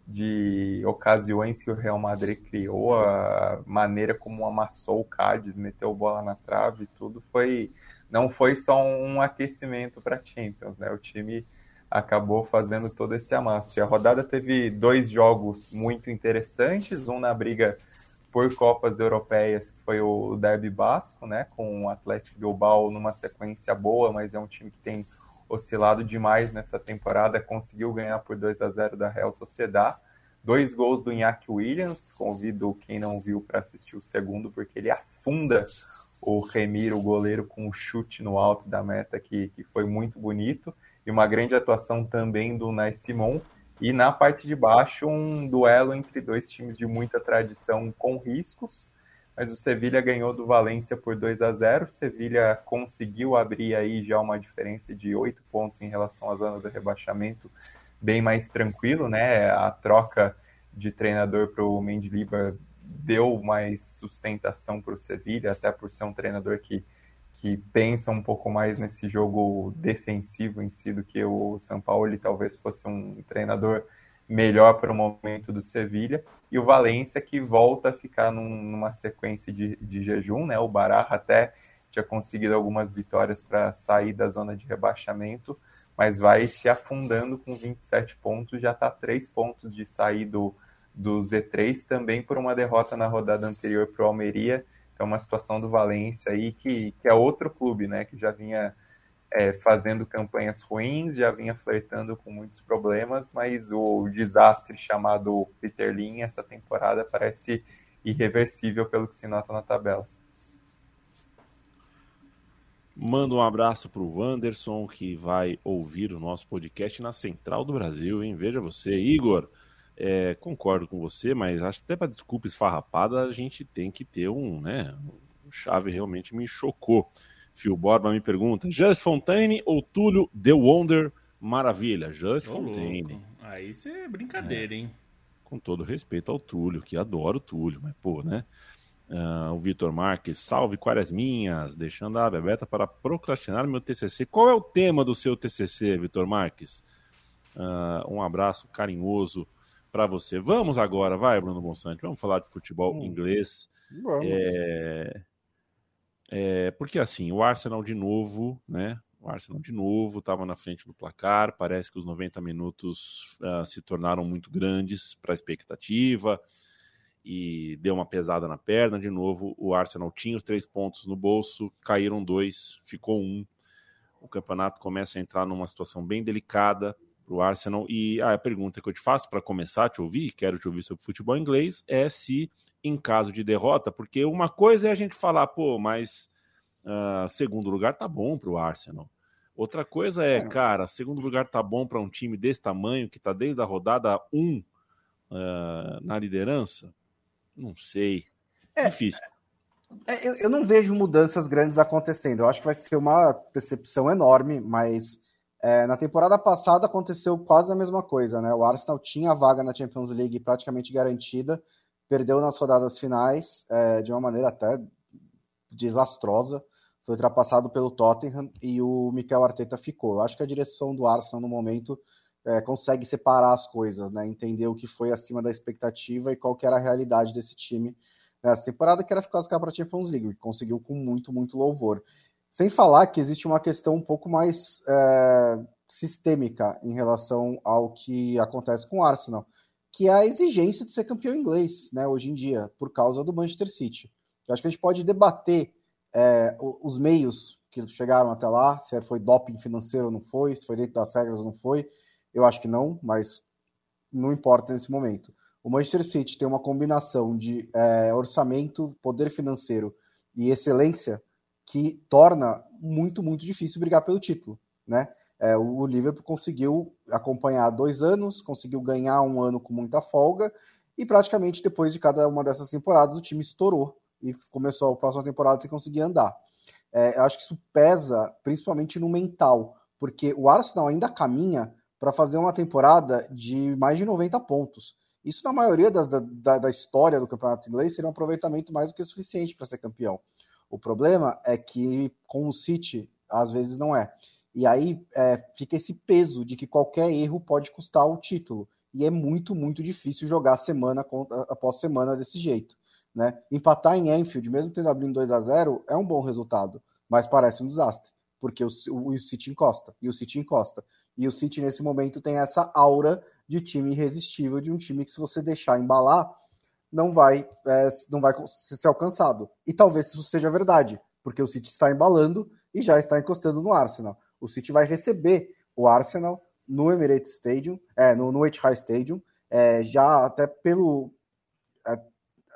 de ocasiões que o Real Madrid criou, a maneira como amassou o Cádiz, meteu bola na trave e tudo, foi não foi só um aquecimento para Champions, né? O time acabou fazendo todo esse amasso. E a rodada teve dois jogos muito interessantes, um na briga por Copas Europeias, que foi o Derby Basco, né, com o Atlético Bilbao numa sequência boa, mas é um time que tem oscilado demais nessa temporada, conseguiu ganhar por 2 a 0 da Real Sociedad. Dois gols do Iñaki Williams, convido quem não viu para assistir o segundo, porque ele afunda o Remiro, o goleiro, com um chute no alto da meta que, que foi muito bonito. E uma grande atuação também do Nai Simon. E na parte de baixo, um duelo entre dois times de muita tradição com riscos. Mas o Sevilha ganhou do Valência por 2 a 0. O Sevilha conseguiu abrir aí já uma diferença de oito pontos em relação à zona do rebaixamento, bem mais tranquilo, né? A troca de treinador para o Mendilibar deu mais sustentação para o Sevilha, até por ser um treinador que, que pensa um pouco mais nesse jogo defensivo em si do que o São Paulo, ele talvez fosse um treinador melhor para o momento do Sevilha, e o Valência que volta a ficar num, numa sequência de, de jejum, né? O Barra até tinha conseguido algumas vitórias para sair da zona de rebaixamento, mas vai se afundando com 27 pontos, já está três pontos de sair do, do Z3, também por uma derrota na rodada anterior para o Almeria. Então, uma situação do Valência aí, que, que é outro clube, né? Que já vinha é, fazendo campanhas ruins, já vinha flertando com muitos problemas, mas o desastre chamado Peter Lin essa temporada parece irreversível pelo que se nota na tabela.
Manda um abraço para o Wanderson, que vai ouvir o nosso podcast na Central do Brasil, hein? Veja você, Igor. É, concordo com você, mas acho que até para desculpa esfarrapada a gente tem que ter um, né? O Chave realmente me chocou. Phil Borba me pergunta: Just Fontaine ou Túlio The Wonder? Maravilha, Just Fontaine.
Aí você é brincadeira, é. hein?
Com todo respeito ao Túlio, que adoro o Túlio, mas pô, né? Uh, o Vitor Marques, salve Quaresminhas, deixando a Bebeta para procrastinar meu TCC. Qual é o tema do seu TCC, Vitor Marques? Uh, um abraço carinhoso para você. Vamos agora, vai, Bruno Bonsante, vamos falar de futebol hum. inglês.
Vamos.
É... É, porque assim, o Arsenal de novo, né? O Arsenal de novo estava na frente do placar. Parece que os 90 minutos uh, se tornaram muito grandes para a expectativa e deu uma pesada na perna. De novo, o Arsenal tinha os três pontos no bolso, caíram dois, ficou um. O campeonato começa a entrar numa situação bem delicada para o Arsenal. E a pergunta que eu te faço para começar a te ouvir, quero te ouvir sobre futebol inglês, é se em caso de derrota, porque uma coisa é a gente falar, pô, mas uh, segundo lugar tá bom para o Arsenal. Outra coisa é, é, cara, segundo lugar tá bom para um time desse tamanho que tá desde a rodada 1 uh, na liderança. Não sei. É, Difícil.
É, eu, eu, não vejo mudanças grandes acontecendo. Eu acho que vai ser uma decepção enorme, mas é, na temporada passada aconteceu quase a mesma coisa, né? O Arsenal tinha a vaga na Champions League praticamente garantida, perdeu nas rodadas finais é, de uma maneira até desastrosa. Foi ultrapassado pelo Tottenham e o Mikel Arteta ficou. Eu acho que a direção do Arsenal no momento é, consegue separar as coisas, né? Entender o que foi acima da expectativa e qual que era a realidade desse time nessa temporada, que era se classificar para a Champions League, conseguiu com muito, muito louvor. Sem falar que existe uma questão um pouco mais é, sistêmica em relação ao que acontece com o Arsenal, que é a exigência de ser campeão inglês, né, hoje em dia, por causa do Manchester City. Eu acho que a gente pode debater é, os meios que chegaram até lá, se foi doping financeiro ou não foi, se foi dentro das regras ou não foi, eu acho que não, mas não importa nesse momento. O Manchester City tem uma combinação de é, orçamento, poder financeiro e excelência que torna muito, muito difícil brigar pelo título, né? É, o Liverpool conseguiu acompanhar dois anos, conseguiu ganhar um ano com muita folga e praticamente depois de cada uma dessas temporadas o time estourou e começou a próxima temporada sem conseguir andar. É, eu acho que isso pesa principalmente no mental, porque o Arsenal ainda caminha para fazer uma temporada de mais de 90 pontos. Isso, na maioria das, da, da história do campeonato inglês, seria um aproveitamento mais do que suficiente para ser campeão. O problema é que com o City, às vezes não é. E aí é, fica esse peso de que qualquer erro pode custar o título. E é muito, muito difícil jogar semana após semana desse jeito. Né? Empatar em Enfield, mesmo tendo abrindo 2 a 0 é um bom resultado, mas parece um desastre, porque o, o, o City encosta, e o City encosta. E o City, nesse momento, tem essa aura de time irresistível, de um time que, se você deixar embalar, não vai, é, não vai ser alcançado. E talvez isso seja verdade, porque o City está embalando e já está encostando no Arsenal. O City vai receber o Arsenal no Emirates Stadium, é, no, no Etihad Stadium, é, já até pelo é,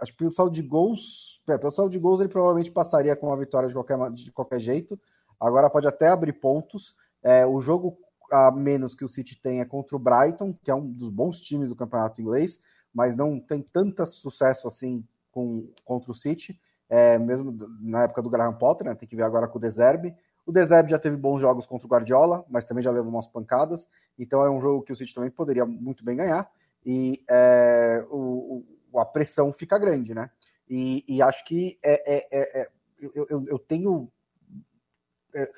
acho que pelo saldo de gols, é, pelo saldo de gols ele provavelmente passaria com uma vitória de qualquer, de qualquer jeito. Agora pode até abrir pontos. É, o jogo a menos que o City é contra o Brighton, que é um dos bons times do campeonato inglês, mas não tem tanto sucesso assim com, contra o City, é, mesmo na época do Graham Potter, né, tem que ver agora com o Deserbe. O Deserbe já teve bons jogos contra o Guardiola, mas também já levou umas pancadas, então é um jogo que o City também poderia muito bem ganhar, e é, o, o, a pressão fica grande, né? E, e acho que é, é, é, é eu, eu, eu tenho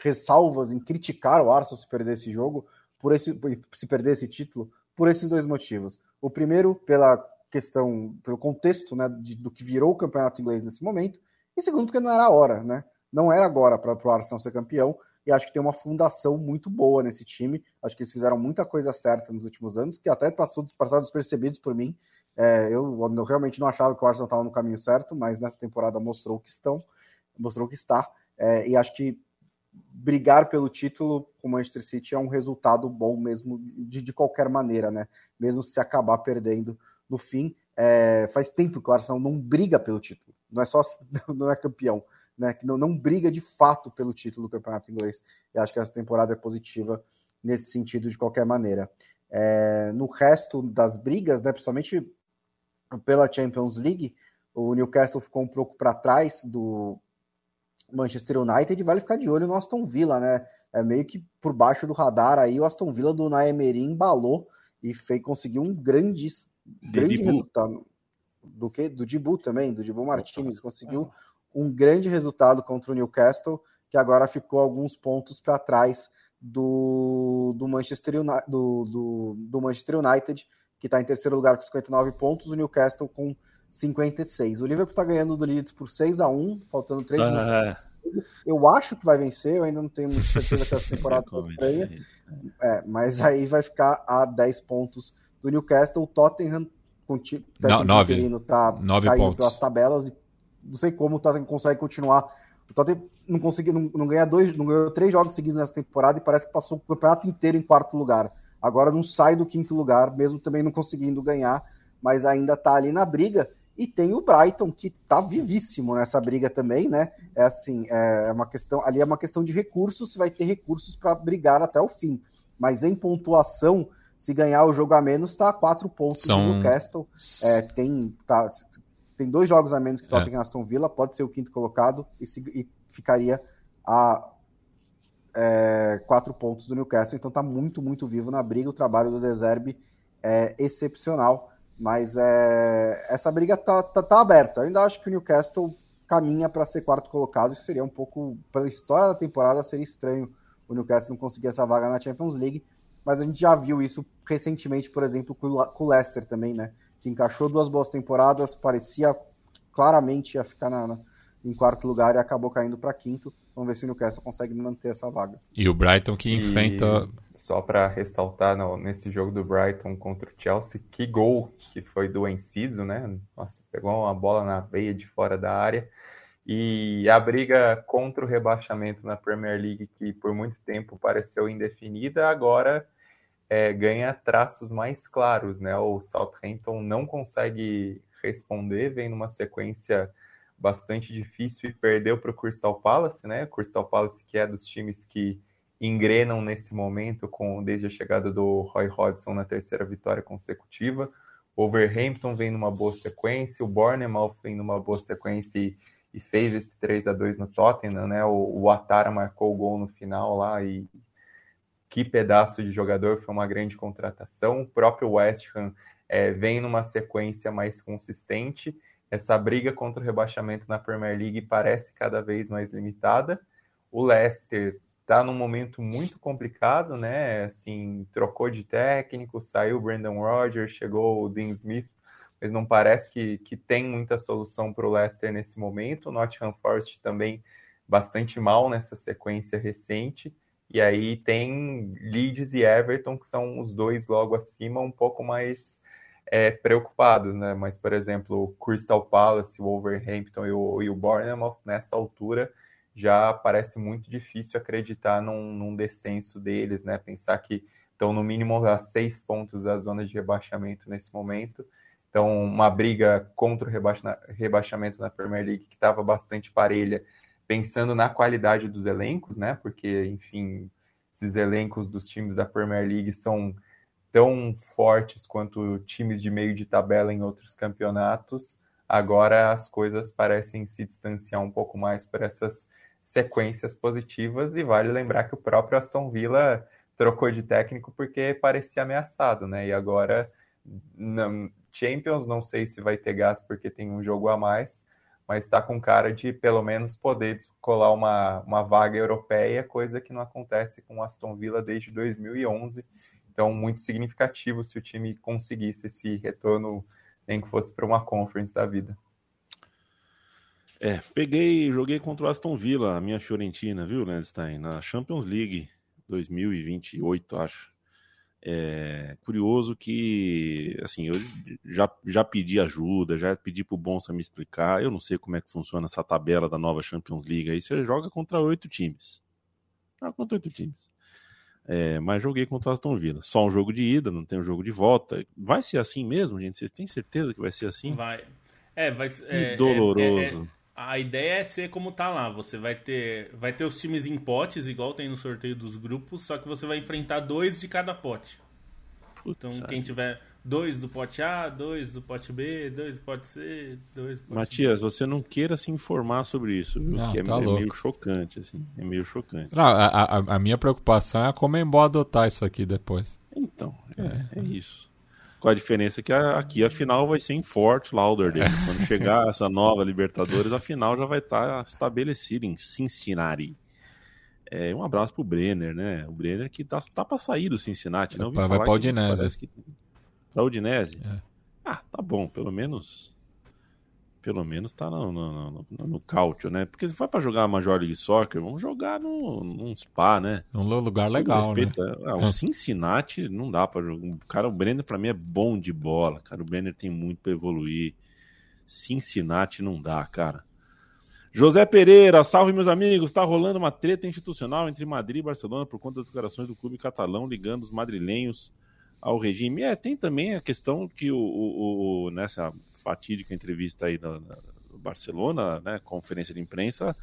ressalvas em criticar o Arsenal se perder esse jogo, por esse, se perder esse título, por esses dois motivos. O primeiro, pela questão, pelo contexto né, de, do que virou o campeonato inglês nesse momento, e segundo, porque não era a hora, né? Não era agora para o Arsenal ser campeão, e acho que tem uma fundação muito boa nesse time. Acho que eles fizeram muita coisa certa nos últimos anos, que até passou passados despercebidos por mim. É, eu, eu, realmente não achava que o Arsenal estava no caminho certo, mas nessa temporada mostrou que estão, mostrou que está. É, e acho que brigar pelo título com o Manchester City é um resultado bom mesmo de, de qualquer maneira, né? Mesmo se acabar perdendo no fim. É, faz tempo que o Arsenal não briga pelo título, não é só não é campeão, né? Que não, não briga de fato pelo título do campeonato inglês. E acho que essa temporada é positiva nesse sentido de qualquer maneira. É, no resto das brigas, né, principalmente pela Champions League, o Newcastle ficou um pouco para trás do, Manchester United, vale ficar de olho no Aston Villa, né? É meio que por baixo do radar aí, o Aston Villa do Naemery embalou e fez, conseguiu um grande, grande resultado. Do que? Do Dibu também, do Dibu Martinez, conseguiu um grande resultado contra o Newcastle, que agora ficou alguns pontos para trás do, do, Manchester United, do, do, do Manchester United, que está em terceiro lugar com 59 pontos, o Newcastle com 56. O Liverpool está ganhando do Leeds por 6 a 1 faltando 3 minutos. Eu acho que vai vencer, eu ainda não tenho muita certeza que essa temporada ganha. É, mas aí vai ficar a 10 pontos do Newcastle. O Tottenham
tá, 9
tá caindo
pontos.
pelas tabelas e não sei como o Tottenham consegue continuar. O Tottenham não conseguiu, não, não ganha dois, não ganhou três jogos seguidos nessa temporada e parece que passou o campeonato inteiro em quarto lugar. Agora não sai do quinto lugar, mesmo também não conseguindo ganhar, mas ainda tá ali na briga. E tem o Brighton, que tá vivíssimo nessa briga também, né? É assim, é uma questão. Ali é uma questão de recursos, se vai ter recursos para brigar até o fim. Mas em pontuação, se ganhar o jogo a menos, tá a quatro pontos São... do Newcastle. É, tem, tá, tem dois jogos a menos que Tottenham é. Aston Villa, pode ser o quinto colocado e, se, e ficaria a é, quatro pontos do Newcastle. Então tá muito, muito vivo na briga. O trabalho do Deserbe é excepcional. Mas é, essa briga tá, tá, tá, aberta. Eu ainda acho que o Newcastle caminha para ser quarto colocado. Isso seria um pouco, pela história da temporada, seria estranho o Newcastle não conseguir essa vaga na Champions League. Mas a gente já viu isso recentemente, por exemplo, com o Leicester também, né? Que encaixou duas boas temporadas, parecia claramente ia ficar na, na em quarto lugar e acabou caindo para quinto. Vamos ver se o Newcastle consegue manter essa vaga.
E o Brighton que enfrenta.
E só para ressaltar no, nesse jogo do Brighton contra o Chelsea, que gol que foi do Enciso, né? Nossa, pegou uma bola na veia de fora da área. E a briga contra o rebaixamento na Premier League, que por muito tempo pareceu indefinida, agora é, ganha traços mais claros, né? O Southampton não consegue responder, vem numa sequência bastante difícil e perdeu para o Crystal Palace, né? Crystal Palace que é dos times que engrenam nesse momento com desde a chegada do Roy Hodgson na terceira vitória consecutiva. O Overhampton vem numa boa sequência, o Bournemouth vem numa boa sequência e, e fez esse 3 a 2 no Tottenham, né? O, o Atara marcou o gol no final lá e que pedaço de jogador, foi uma grande contratação. O próprio West Ham é, vem numa sequência mais consistente essa briga contra o rebaixamento na Premier League parece cada vez mais limitada. O Leicester está num momento muito complicado, né? Assim, trocou de técnico, saiu o Brandon Rodgers, chegou o Dean Smith, mas não parece que, que tem muita solução para o Leicester nesse momento. O Nottingham Forest também bastante mal nessa sequência recente. E aí tem Leeds e Everton, que são os dois logo acima, um pouco mais é, preocupados, né? Mas, por exemplo, o Crystal Palace, o Wolverhampton e o, e o Bournemouth, nessa altura, já parece muito difícil acreditar num, num descenso deles, né? Pensar que estão no mínimo a seis pontos da zona de rebaixamento nesse momento. Então, uma briga contra o rebaixa, rebaixamento na Premier League que estava bastante parelha, pensando na qualidade dos elencos, né? Porque, enfim, esses elencos dos times da Premier League são tão fortes quanto times de meio de tabela em outros campeonatos, agora as coisas parecem se distanciar um pouco mais por essas sequências positivas e vale lembrar que o próprio Aston Villa trocou de técnico porque parecia ameaçado, né? E agora Champions não sei se vai ter gás porque tem um jogo a mais, mas está com cara de pelo menos poder descolar uma, uma vaga europeia, coisa que não acontece com Aston Villa desde 2011 então, muito significativo se o time conseguisse esse retorno, nem que fosse para uma conference da vida.
É, peguei, joguei contra o Aston Villa, a minha Fiorentina, viu, Landstein? Na Champions League 2028, acho. É curioso que, assim, eu já, já pedi ajuda, já pedi pro Bonsa me explicar. Eu não sei como é que funciona essa tabela da nova Champions League. Aí você joga contra oito times. Joga contra oito times. É, mas joguei contra o Aston Villa. Só um jogo de ida, não tem um jogo de volta. Vai ser assim mesmo, gente? Vocês têm certeza que vai ser assim?
Vai. É, vai é,
é doloroso. É, é,
a ideia é ser como tá lá. Você vai ter, vai ter os times em potes, igual tem no sorteio dos grupos, só que você vai enfrentar dois de cada pote. Então, quem tiver dois do pote A, dois do pote B, dois do pote C, dois do pote
Matias, você não queira se informar sobre isso, viu?
Não,
que é,
tá
é
louco.
meio chocante, assim. É meio chocante.
Não, a, a, a minha preocupação é a Comembol adotar isso aqui depois.
Então, é, é isso. Com a diferença que a- aqui a final vai ser em Fort Lauderdale. Quando chegar essa nova Libertadores, a final já vai estar estabelecida em Cincinnati. É, um abraço pro Brenner, né? O Brenner que tá, tá pra sair do Cincinnati. Não ouvi
Vai- pra Udinese.
parece que- Pra Udinese?
É.
Ah, tá bom, pelo menos. Pelo menos tá no, no, no, no, no cálcio, né? Porque se for pra jogar Major League Soccer, vamos jogar no, num spa, né?
Num lugar legal, né?
respeito, ah, o Cincinnati não dá pra jogar. O Cara, o Brenner pra mim é bom de bola, cara. O Brenner tem muito pra evoluir. Cincinnati não dá, cara. José Pereira, salve meus amigos. Tá rolando uma treta institucional entre Madrid e Barcelona por conta das declarações do clube catalão ligando os madrilenhos ao regime. É, tem também a questão que o, o- o- nessa fatídica entrevista aí da- do Barcelona, né, conferência de imprensa,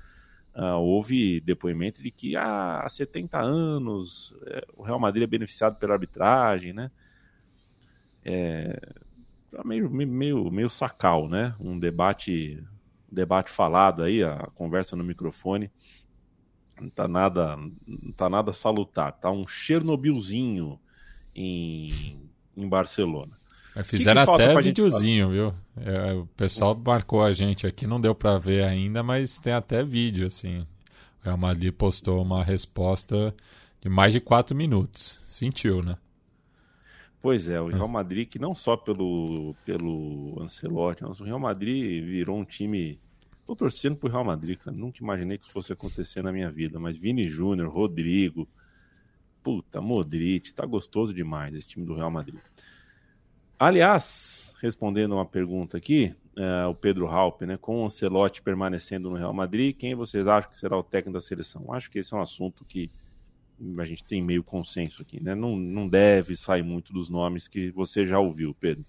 ah, houve depoimento de que ah, há 70 anos é, o Real Madrid é beneficiado pela arbitragem, né? É, tá meio, meio, meio sacal, né? Um debate, um debate falado aí, a conversa no microfone. Não tá nada, não tá nada salutar. Tá um Chernobylzinho em, em Barcelona.
Mas Fizeram
que falta
até videozinho, viu? É, o pessoal marcou a gente aqui, não deu pra ver ainda, mas tem até vídeo, assim. O Real Madrid postou uma resposta de mais de quatro minutos. Sentiu, né?
Pois é, o Real Madrid, que não só pelo, pelo Ancelotti, mas o Real Madrid virou um time. Tô torcendo pro Real Madrid, cara. Nunca imaginei que isso fosse acontecer na minha vida. Mas Vini Júnior, Rodrigo, puta, Modric, tá gostoso demais esse time do Real Madrid. Aliás, respondendo uma pergunta aqui, é, o Pedro Halpe, né? Com o Ancelotti permanecendo no Real Madrid, quem vocês acham que será o técnico da seleção? Acho que esse é um assunto que a gente tem meio consenso aqui, né? Não, não deve sair muito dos nomes que você já ouviu, Pedro.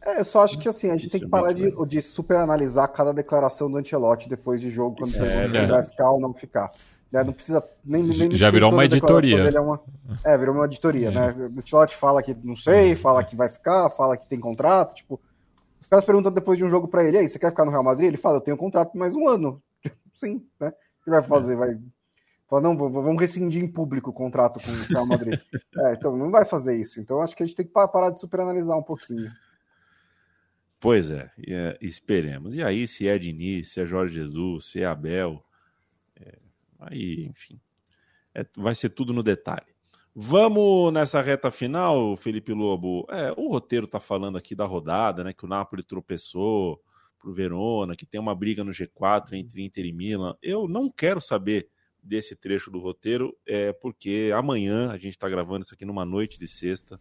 É, eu só acho que assim, a gente
Isso
tem que
é
parar de, de superanalisar cada declaração do Ancelotti depois de jogo, quando
né?
ele vai ficar ou não ficar. Né, Não precisa nem, nem
Já virou uma editoria.
É, uma, é, virou uma editoria, né? O Ancelotti fala que não sei, fala que vai ficar, fala que tem contrato, tipo, os caras perguntam depois de um jogo pra ele, aí, você quer ficar no Real Madrid? Ele fala, eu tenho contrato mais um ano. Sim, né? O que vai fazer? Vai Fala, não, vamos rescindir em público o contrato com o Real Madrid. é, então não vai fazer isso. Então acho que a gente tem que pa- parar de superanalisar um pouquinho.
Pois é, e, é, esperemos. E aí, se é Diniz, se é Jorge Jesus, se é Abel, é, aí, enfim, é- vai ser tudo no detalhe. Vamos nessa reta final, Felipe Lobo. É, o roteiro tá falando aqui da rodada, né? Que o Napoli tropeçou pro Verona, que tem uma briga no G4 entre Inter e Milan. Eu não quero saber desse trecho do roteiro, é porque amanhã a gente está gravando isso aqui numa noite de sexta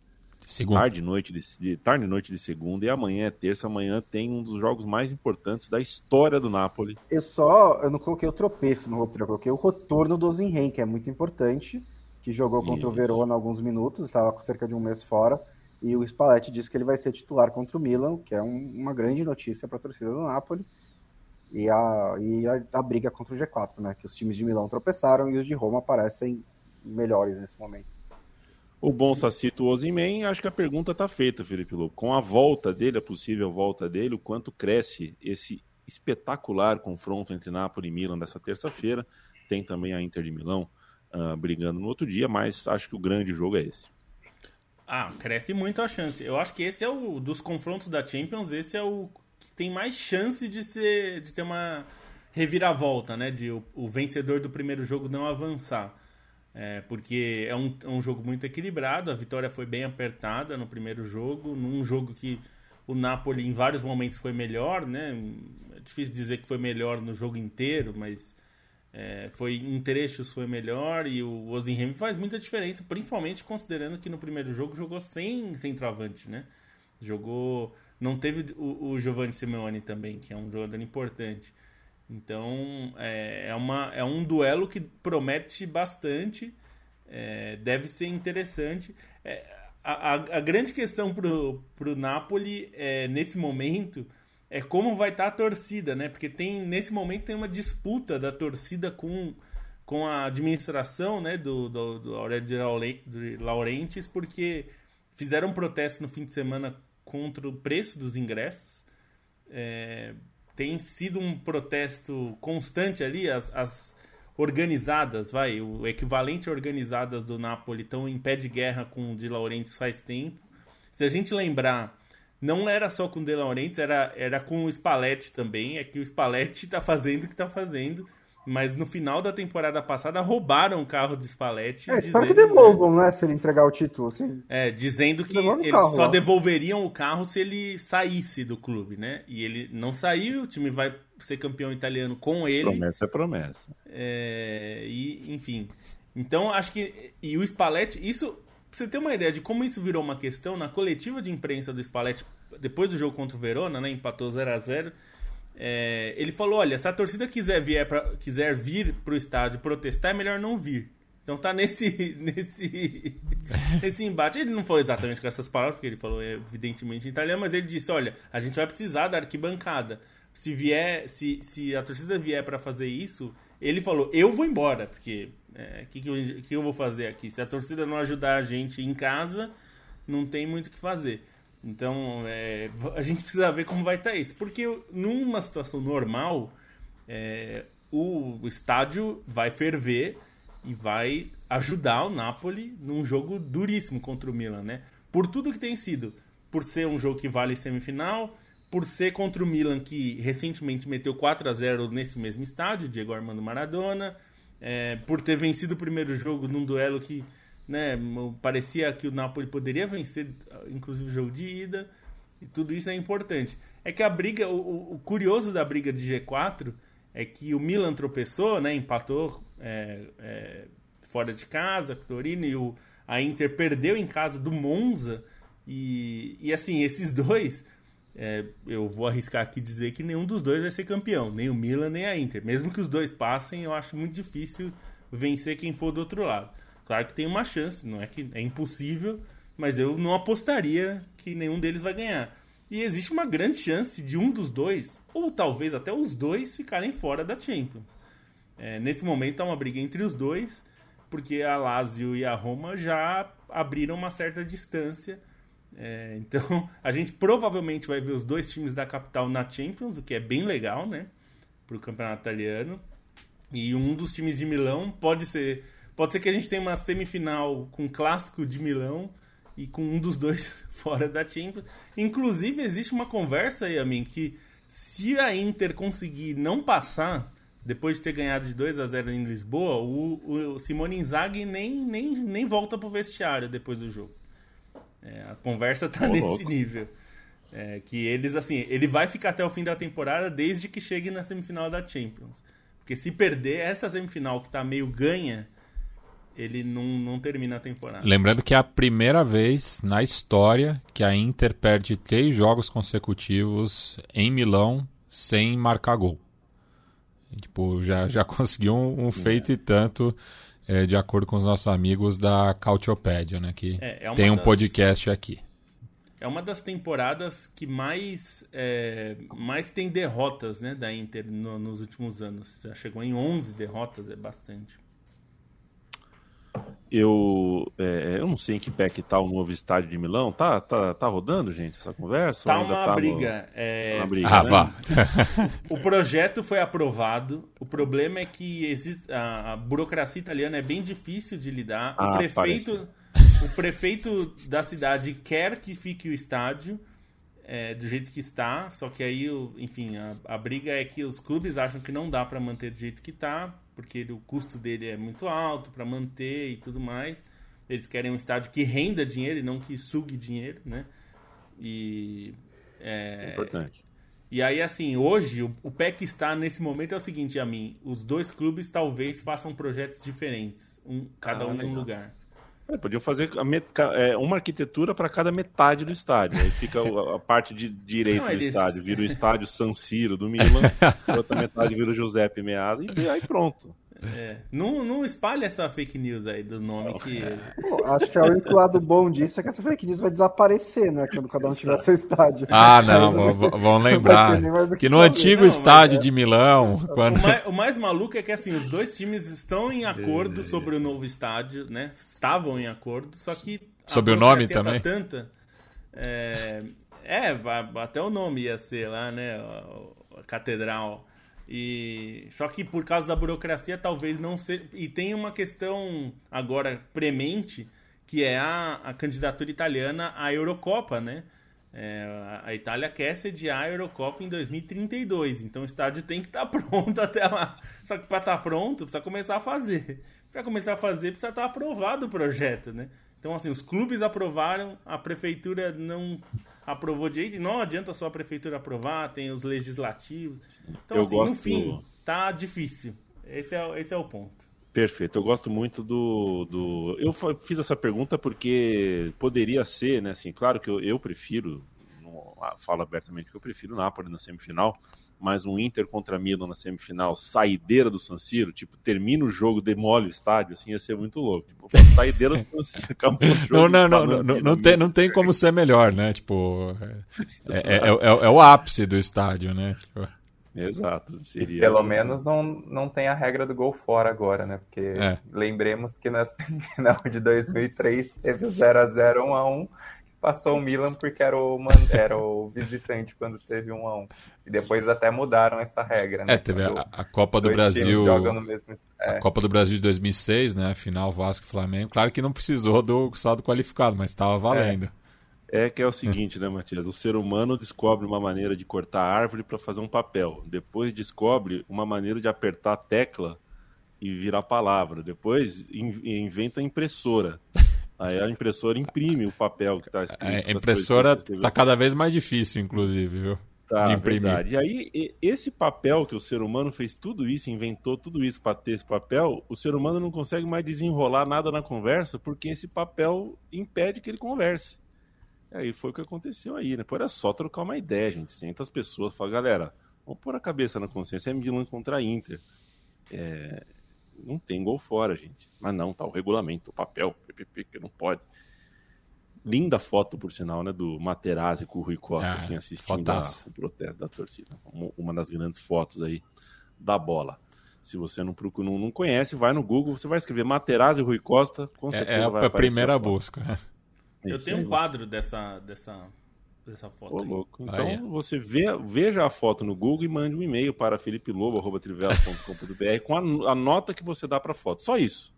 Segundo.
tarde e noite de, de- tarde noite de segunda e amanhã é terça amanhã tem um dos jogos mais importantes da história do Napoli
Eu só, eu não coloquei o tropeço no roteiro, eu coloquei o retorno do Zinhen, que é muito importante, que jogou contra o
Isso.
Verona alguns minutos, estava com cerca de um mês fora, e o Spalletti disse que ele vai ser titular contra o Milan, que é um- uma grande notícia para a torcida do Napoli, e, a, e a, a briga contra o G4, né, que os times de Milão tropeçaram e os de Roma parecem melhores nesse momento.
O bom Sacito Ozyman acho que a pergunta está feita Felipe Lobo com a volta dele a possível volta dele o quanto cresce esse espetacular confronto entre Napoli e Milan dessa terça-feira tem também a Inter de Milão ah, brigando no outro dia mas acho que o grande jogo é esse
Ah, cresce muito a chance. Eu acho que esse é o dos confrontos da Champions, esse é o que tem mais chance de ser de ter uma reviravolta, né, de o, o vencedor do primeiro jogo não avançar. É, porque é um, é um jogo muito equilibrado, a vitória foi bem apertada no primeiro jogo, num jogo que o Napoli em vários momentos foi melhor, né? É difícil dizer que foi melhor no jogo inteiro, mas é, foi em trechos foi melhor e o Ozenheim faz muita diferença, principalmente considerando que no primeiro jogo jogou sem centroavante, né? Jogou, não teve o, o Giovanni Simeone também, que é um jogador importante. Então é, é, uma, é um duelo que promete bastante, é, deve ser interessante. É, a, a, a grande questão pro, pro Napoli é, nesse momento é como vai estar a torcida, né? Porque tem nesse momento tem uma disputa da torcida com, com a administração, né? Do, do, do Aurélio de Laure- de Laurentiis, porque fizeram um protesto no fim de semana contra o preço dos ingressos. É, tem sido um protesto constante ali, as, as organizadas, vai, o equivalente organizadas do Napoli estão em pé de guerra com o De Laurentiis faz tempo. Se a gente lembrar, não era só com o De Laurentiis, era, era com o Spalletti também, é que o Spalletti está fazendo o que está fazendo, mas no final da temporada passada roubaram o carro do Spalletti.
É, espero que devolvam, né, se ele entregar o título, assim.
É, dizendo que eles carro, só ó. devolveriam o carro se ele saísse do clube, né? E ele não saiu, o time vai ser campeão italiano com ele.
Promessa é promessa.
É, e, enfim. Então, acho que... E o Spalletti, isso... Pra você ter uma ideia de como isso virou uma questão, na coletiva de imprensa do Spalletti, depois do jogo contra o Verona, né, empatou 0 a 0 é, ele falou: olha, se a torcida quiser, vier pra, quiser vir pro estádio protestar, é melhor não vir. Então tá nesse, nesse, nesse embate. Ele não falou exatamente com essas palavras, porque ele falou evidentemente em italiano, mas ele disse: olha, a gente vai precisar da arquibancada. Se vier, se, se a torcida vier para fazer isso, ele falou: eu vou embora, porque o é, que, que, eu, que eu vou fazer aqui? Se a torcida não ajudar a gente em casa, não tem muito o que fazer. Então, é, a gente precisa ver como vai estar tá isso. Porque numa situação normal, é, o, estádio vai ferver e vai ajudar o Napoli num jogo duríssimo contra o Milan, né? Por tudo que tem sido. Por ser um jogo que vale semifinal, por ser contra o Milan que recentemente meteu 4 a 0 nesse mesmo estádio, Diego Armando Maradona, é, por ter vencido o primeiro jogo num duelo que né? Parecia que o Napoli poderia vencer, inclusive o jogo de ida, e tudo isso é importante. É que a briga, o, o curioso da briga de G4 é que o Milan tropeçou, né? Empatou é, é, fora de casa com o Torino e o, a Inter perdeu em casa do Monza. E, e assim, esses dois, é, eu vou arriscar aqui dizer que nenhum dos dois vai ser campeão, nem o Milan nem a Inter. Mesmo que os dois passem, eu acho muito difícil vencer quem for do outro lado. Claro que tem uma chance, não é que é impossível, mas eu não apostaria que nenhum deles vai ganhar. E existe uma grande chance de um dos dois, ou talvez até os dois, ficarem fora da Champions. É, nesse momento há uma briga entre os dois, porque a Lazio e a Roma já abriram uma certa distância. É, então a gente provavelmente vai ver os dois times da capital na Champions, o que é bem legal, né? Para o campeonato italiano. E um dos times de Milão pode ser Pode ser que a gente tenha uma semifinal com o clássico de Milão e com um dos dois fora da Champions. Inclusive, existe uma conversa aí, a mim, que se a Inter conseguir não passar, depois de ter ganhado de 2 a 0 em Lisboa, o, o Simone Inzaghi nem, nem, nem volta pro vestiário depois do jogo. É, a conversa tá nesse louco. nível. É, que eles, assim, ele vai ficar até o fim da temporada desde que chegue na semifinal da Champions. Porque se perder essa semifinal que tá meio ganha, ele não, não termina a temporada.
Lembrando que é a primeira vez na história que a Inter perde três jogos consecutivos em Milão sem marcar gol. Tipo, já, já conseguiu um, um feito é. e tanto, é, de acordo com os nossos amigos da Cautiopédia, né? Que é, é tem um das... podcast aqui.
É uma das temporadas que mais, é, mais tem derrotas né, da Inter no, nos últimos anos. Já chegou em 11 derrotas, é bastante.
Eu, é, eu não sei em que pé que tá o novo estádio de Milão. Tá, tá, tá rodando, gente, essa conversa?
Tá uma tá briga. No... É...
Tá uma briga. Ah, né? vá.
o projeto foi aprovado. O problema é que existe a, a burocracia italiana é bem difícil de lidar. Ah, o prefeito, o prefeito da cidade quer que fique o estádio. É, do jeito que está, só que aí, enfim, a, a briga é que os clubes acham que não dá para manter do jeito que está, porque o custo dele é muito alto para manter e tudo mais. Eles querem um estádio que renda dinheiro e não que sugue dinheiro, né? E
é, Isso é importante.
E aí, assim, hoje, o, o pé que está nesse momento é o seguinte, a mim, os dois clubes talvez façam projetos diferentes, um, cada ah, um em um lugar.
É, podiam fazer é, uma arquitetura para cada metade do estádio. Aí fica a, parte de direita Não, do eles... estádio, vira o estádio San Siro do Milan, outra metade vira o Giuseppe Meazza e aí pronto.
É. Não, não espalhe essa fake news aí do nome que.
Pô, acho que é o único lado bom disso é que essa fake news vai desaparecer, né? Quando cada um tiver seu estádio.
Ah, não, vão lembrar. Que, que no antigo não, estádio é... de Milão. Quando...
O, mais, o, mais, maluco é que assim, os dois times estão em acordo sobre o novo estádio, né? Estavam em acordo, só que
Sob o nome também?
Tanta, é, é, até o nome ia ser lá, né? A, a catedral. E só que por causa da burocracia talvez não seja. E tem uma questão agora premente que é a, a candidatura italiana à Eurocopa, né? É, a Itália quer sediar a Eurocopa em 2032, então o estádio tem que estar tá pronto até lá. Só que para estar tá pronto, precisa começar a fazer. Para começar a fazer, precisa estar tá aprovado o projeto, né? Então, assim, os clubes aprovaram, a prefeitura não aprovou direito, não adianta só a prefeitura aprovar, tem os legislativos. Então, Eu assim, gosto... no fim, tá difícil. Esse é, esse é o ponto.
Perfeito, eu gosto muito do, do. Eu fiz essa pergunta porque poderia ser, né? Assim, claro que eu, eu prefiro, não, falo abertamente que eu prefiro o Napoli na semifinal, mas um Inter contra Milan na semifinal, saideira do San Siro, tipo, termina o jogo, demole o estádio, assim, ia ser muito louco. Tipo, saideira do San Siro, acabou o jogo.
Não, não, não, não, não, não, tem, não tem como ser melhor, né? Tipo, é, é, é, é, é o ápice do estádio, né? Tipo...
Exato. Seria...
Pelo menos não, não tem a regra do gol fora agora, né? Porque é. lembremos que na final de 2003 teve o 0x0 1x1 passou o Milan porque era o, era o visitante quando teve 1 a 1 E depois até mudaram essa regra, né?
É, teve a, a, Copa do Brasil. Mesmo... É. A Copa do Brasil de 2006, né? Final Vasco e Flamengo. Claro que não precisou do saldo qualificado, mas estava valendo. É.
É que é o seguinte, né, Matias? O ser humano descobre uma maneira de cortar a árvore para fazer um papel. Depois descobre uma maneira de apertar a tecla e virar palavra. Depois inventa a impressora. Aí a impressora imprime o papel que está escrito.
A impressora está cada vez mais difícil, inclusive, viu?
Tá, de imprimir. Verdade. E aí, esse papel que o ser humano fez tudo isso, inventou tudo isso para ter esse papel, o ser humano não consegue mais desenrolar nada na conversa porque esse papel impede que ele converse. E aí foi o que aconteceu aí, né? Pô, era só trocar uma ideia, gente. Senta as pessoas, fala, galera, vamos pôr a cabeça na consciência, é Milan contra Inter. É... Não tem gol fora, gente. Mas não, tá o regulamento, o papel, PPP, que não pode. Linda foto, por sinal, né, do Materazzi com o Rui Costa, ah, assim, assistindo a, o protesto da torcida. Uma das grandes fotos aí da bola. Se você não, procura, não, não conhece, vai no Google, você vai escrever Materazzi e Rui Costa, com certeza
é, é
vai
a primeira busca.
Eu tenho um quadro dessa, dessa, dessa foto. Ô,
louco. Então ah, é. você vê, veja a foto no Google e mande um e-mail para felipelobo.trivela.com.br com a, a, nota que você dá para a foto. Só isso.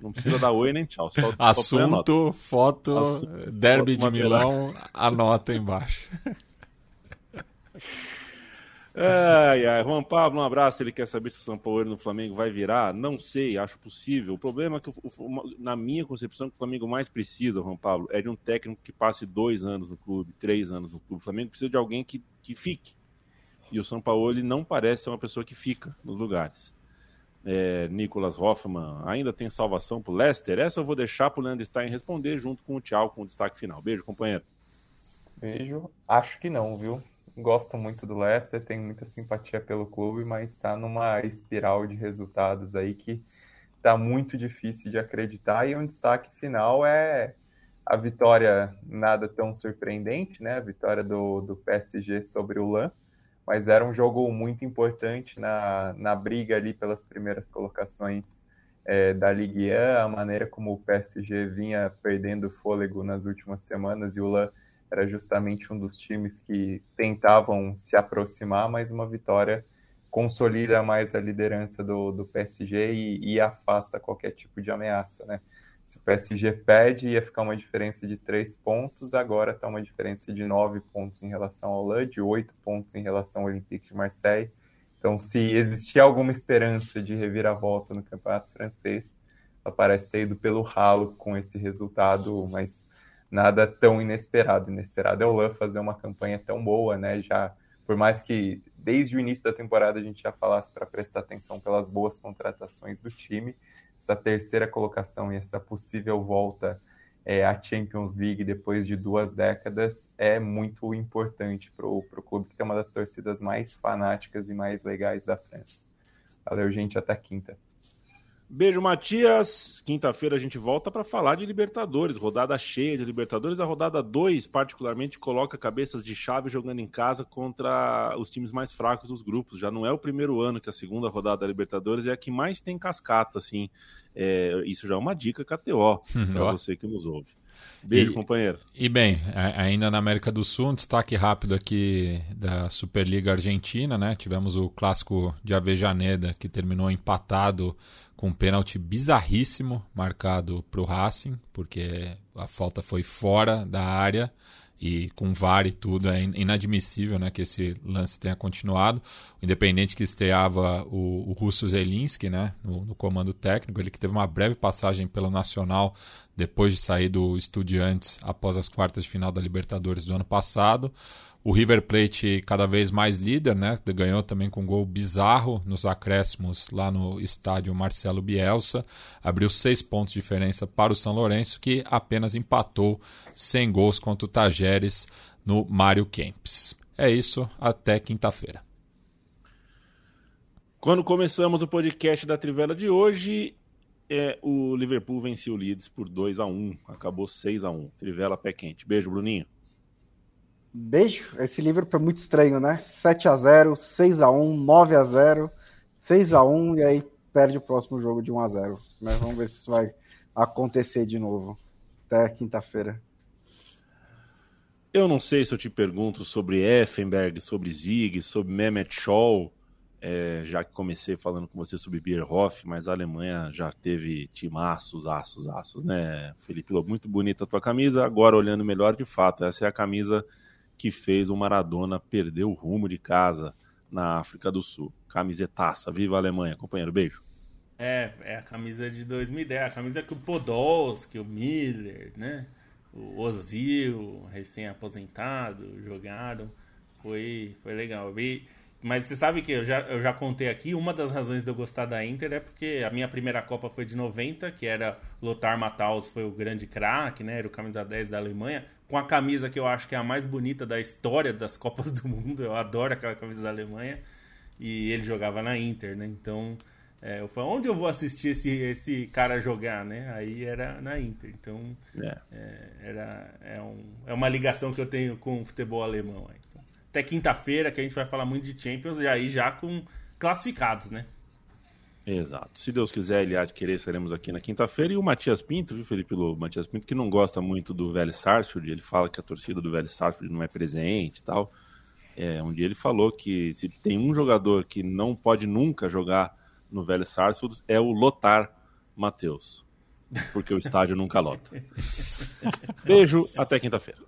Não precisa dar oi nem tchau. Só,
Assunto, só foto, Assunto, derby foto de Milão, anota embaixo.
Ai, ai. Juan Pablo, um abraço. Ele quer saber se o São Paulo no Flamengo vai virar. Não sei, acho possível. O problema é que, na minha concepção, o Flamengo mais precisa, Juan Pablo, é de um técnico que passe dois anos no clube, três anos no clube. O Flamengo precisa de alguém que, que fique. E o São Paulo ele não parece ser uma pessoa que fica nos lugares. É, Nicolas Hoffman ainda tem salvação para o Leicester? Essa eu vou deixar para o Leandro Stein responder junto com o Thiago com o destaque final. Beijo, companheiro.
Beijo. Acho que não, viu? Gosto muito do Leicester, tenho muita simpatia pelo clube, mas está numa espiral de resultados aí que está muito difícil de acreditar. E um destaque final é a vitória nada tão surpreendente, né? A vitória do, do PSG sobre o LAN, mas era um jogo muito importante na, na briga ali pelas primeiras colocações é, da Ligue 1, a maneira como o PSG vinha perdendo fôlego nas últimas semanas e o LAN era justamente um dos times que tentavam se aproximar, mas uma vitória consolida mais a liderança do, do PSG e, e, afasta qualquer tipo de ameaça, né? Se o PSG perde, ia ficar uma diferença de três pontos, agora está uma diferença de nove pontos em relação ao LA, de oito pontos em relação ao Olympique de Marseille. Então, se existia alguma esperança de reviravolta no campeonato francês, ela parece ter ido pelo ralo com esse resultado, mas nada tão inesperado. Inesperado é o Lan fazer uma campanha tão boa, né? Já por mais que desde o início da temporada a gente já falasse para prestar atenção pelas boas contratações do time, essa terceira colocação e essa possível volta é, à Champions League depois de duas décadas é muito importante para o clube que tem uma das torcidas mais fanáticas e mais legais da França. Valeu, gente, até quinta.
Beijo, Matias. Quinta-feira a gente volta para falar de Libertadores, rodada cheia de Libertadores. A rodada 2, particularmente, coloca cabeças de chave jogando em casa contra os times mais fracos dos grupos. Já não é o primeiro ano que a segunda rodada da Libertadores é a que mais tem cascata, assim. É, isso já é uma dica KTO para você que nos ouve. Beijo,
e,
companheiro.
E bem, ainda na América do Sul, um destaque rápido aqui da Superliga Argentina, né? Tivemos o clássico de Avejaneda, que terminou empatado com um pênalti bizarríssimo marcado para o Racing, porque a falta foi fora da área e com VAR e tudo, é inadmissível né, que esse lance tenha continuado. O Independente que estreava o, o Russo Zelinski né, no, no, comando técnico, ele que teve uma breve passagem pelo Nacional depois de sair do Estudiantes após as quartas de final da Libertadores do ano passado. O River Plate cada vez mais líder, né? Ganhou também com um gol bizarro nos acréscimos lá no estádio Marcelo Bielsa. Abriu seis pontos de diferença para o São Lourenço, que apenas empatou sem gols contra o Tajeres no Mário Kempis. É isso, até quinta-feira.
Quando começamos o podcast da Trivela de hoje, é, o Liverpool venceu o Leeds por 2 a 1 acabou 6 a 1 Trivela pé quente. Beijo, Bruninho.
Beijo. Esse livro foi muito estranho, né? 7 a 0 6 a 1 9 a 0 6 a 1 e aí perde o próximo jogo de 1 a 0 né? Vamos ver se isso vai acontecer de novo. Até quinta-feira.
Eu não sei se eu te pergunto sobre Effenberg, sobre Zig, sobre Mehmet Scholl, é, já que comecei falando com você sobre Bierhoff, mas a Alemanha já teve timaços, aços, aços, né? Felipe muito bonita a tua camisa. Agora, olhando melhor, de fato, essa é a camisa que fez o Maradona perder o rumo de casa na África do Sul. Camisetaça. Viva a Alemanha, companheiro. Beijo.
É, é a camisa de 2010, a camisa que o Podolski, o Miller, né? O Ozil, recém-aposentado, jogaram. Foi, foi legal. E mas você sabe que eu já, eu já contei aqui, uma das razões de eu gostar da Inter é porque a minha primeira Copa foi de 90, que era Lothar Matthaus, foi o grande craque, né? Era o camisa 10 da Alemanha, com a camisa que eu acho que é a mais bonita da história das Copas do Mundo. Eu adoro aquela camisa da Alemanha. E ele jogava na Inter, né? Então, é, eu falei, onde eu vou assistir esse, esse cara jogar, né? Aí era na Inter. Então, é. É, era, é, um, é uma ligação que eu tenho com o futebol alemão. Aí até quinta-feira, que a gente vai falar muito de Champions, e aí já com classificados, né?
Exato. Se Deus quiser, ele há de querer, estaremos aqui na quinta-feira. E o Matias Pinto, viu, Felipe Lobo? Matias Pinto, que não gosta muito do velho Sarsfield, ele fala que a torcida do velho Sarsfield não é presente e tal. É, um dia ele falou que se tem um jogador que não pode nunca jogar no velho Sarsfield é o Lotar Matheus. Porque o estádio nunca lota. Beijo, até quinta-feira.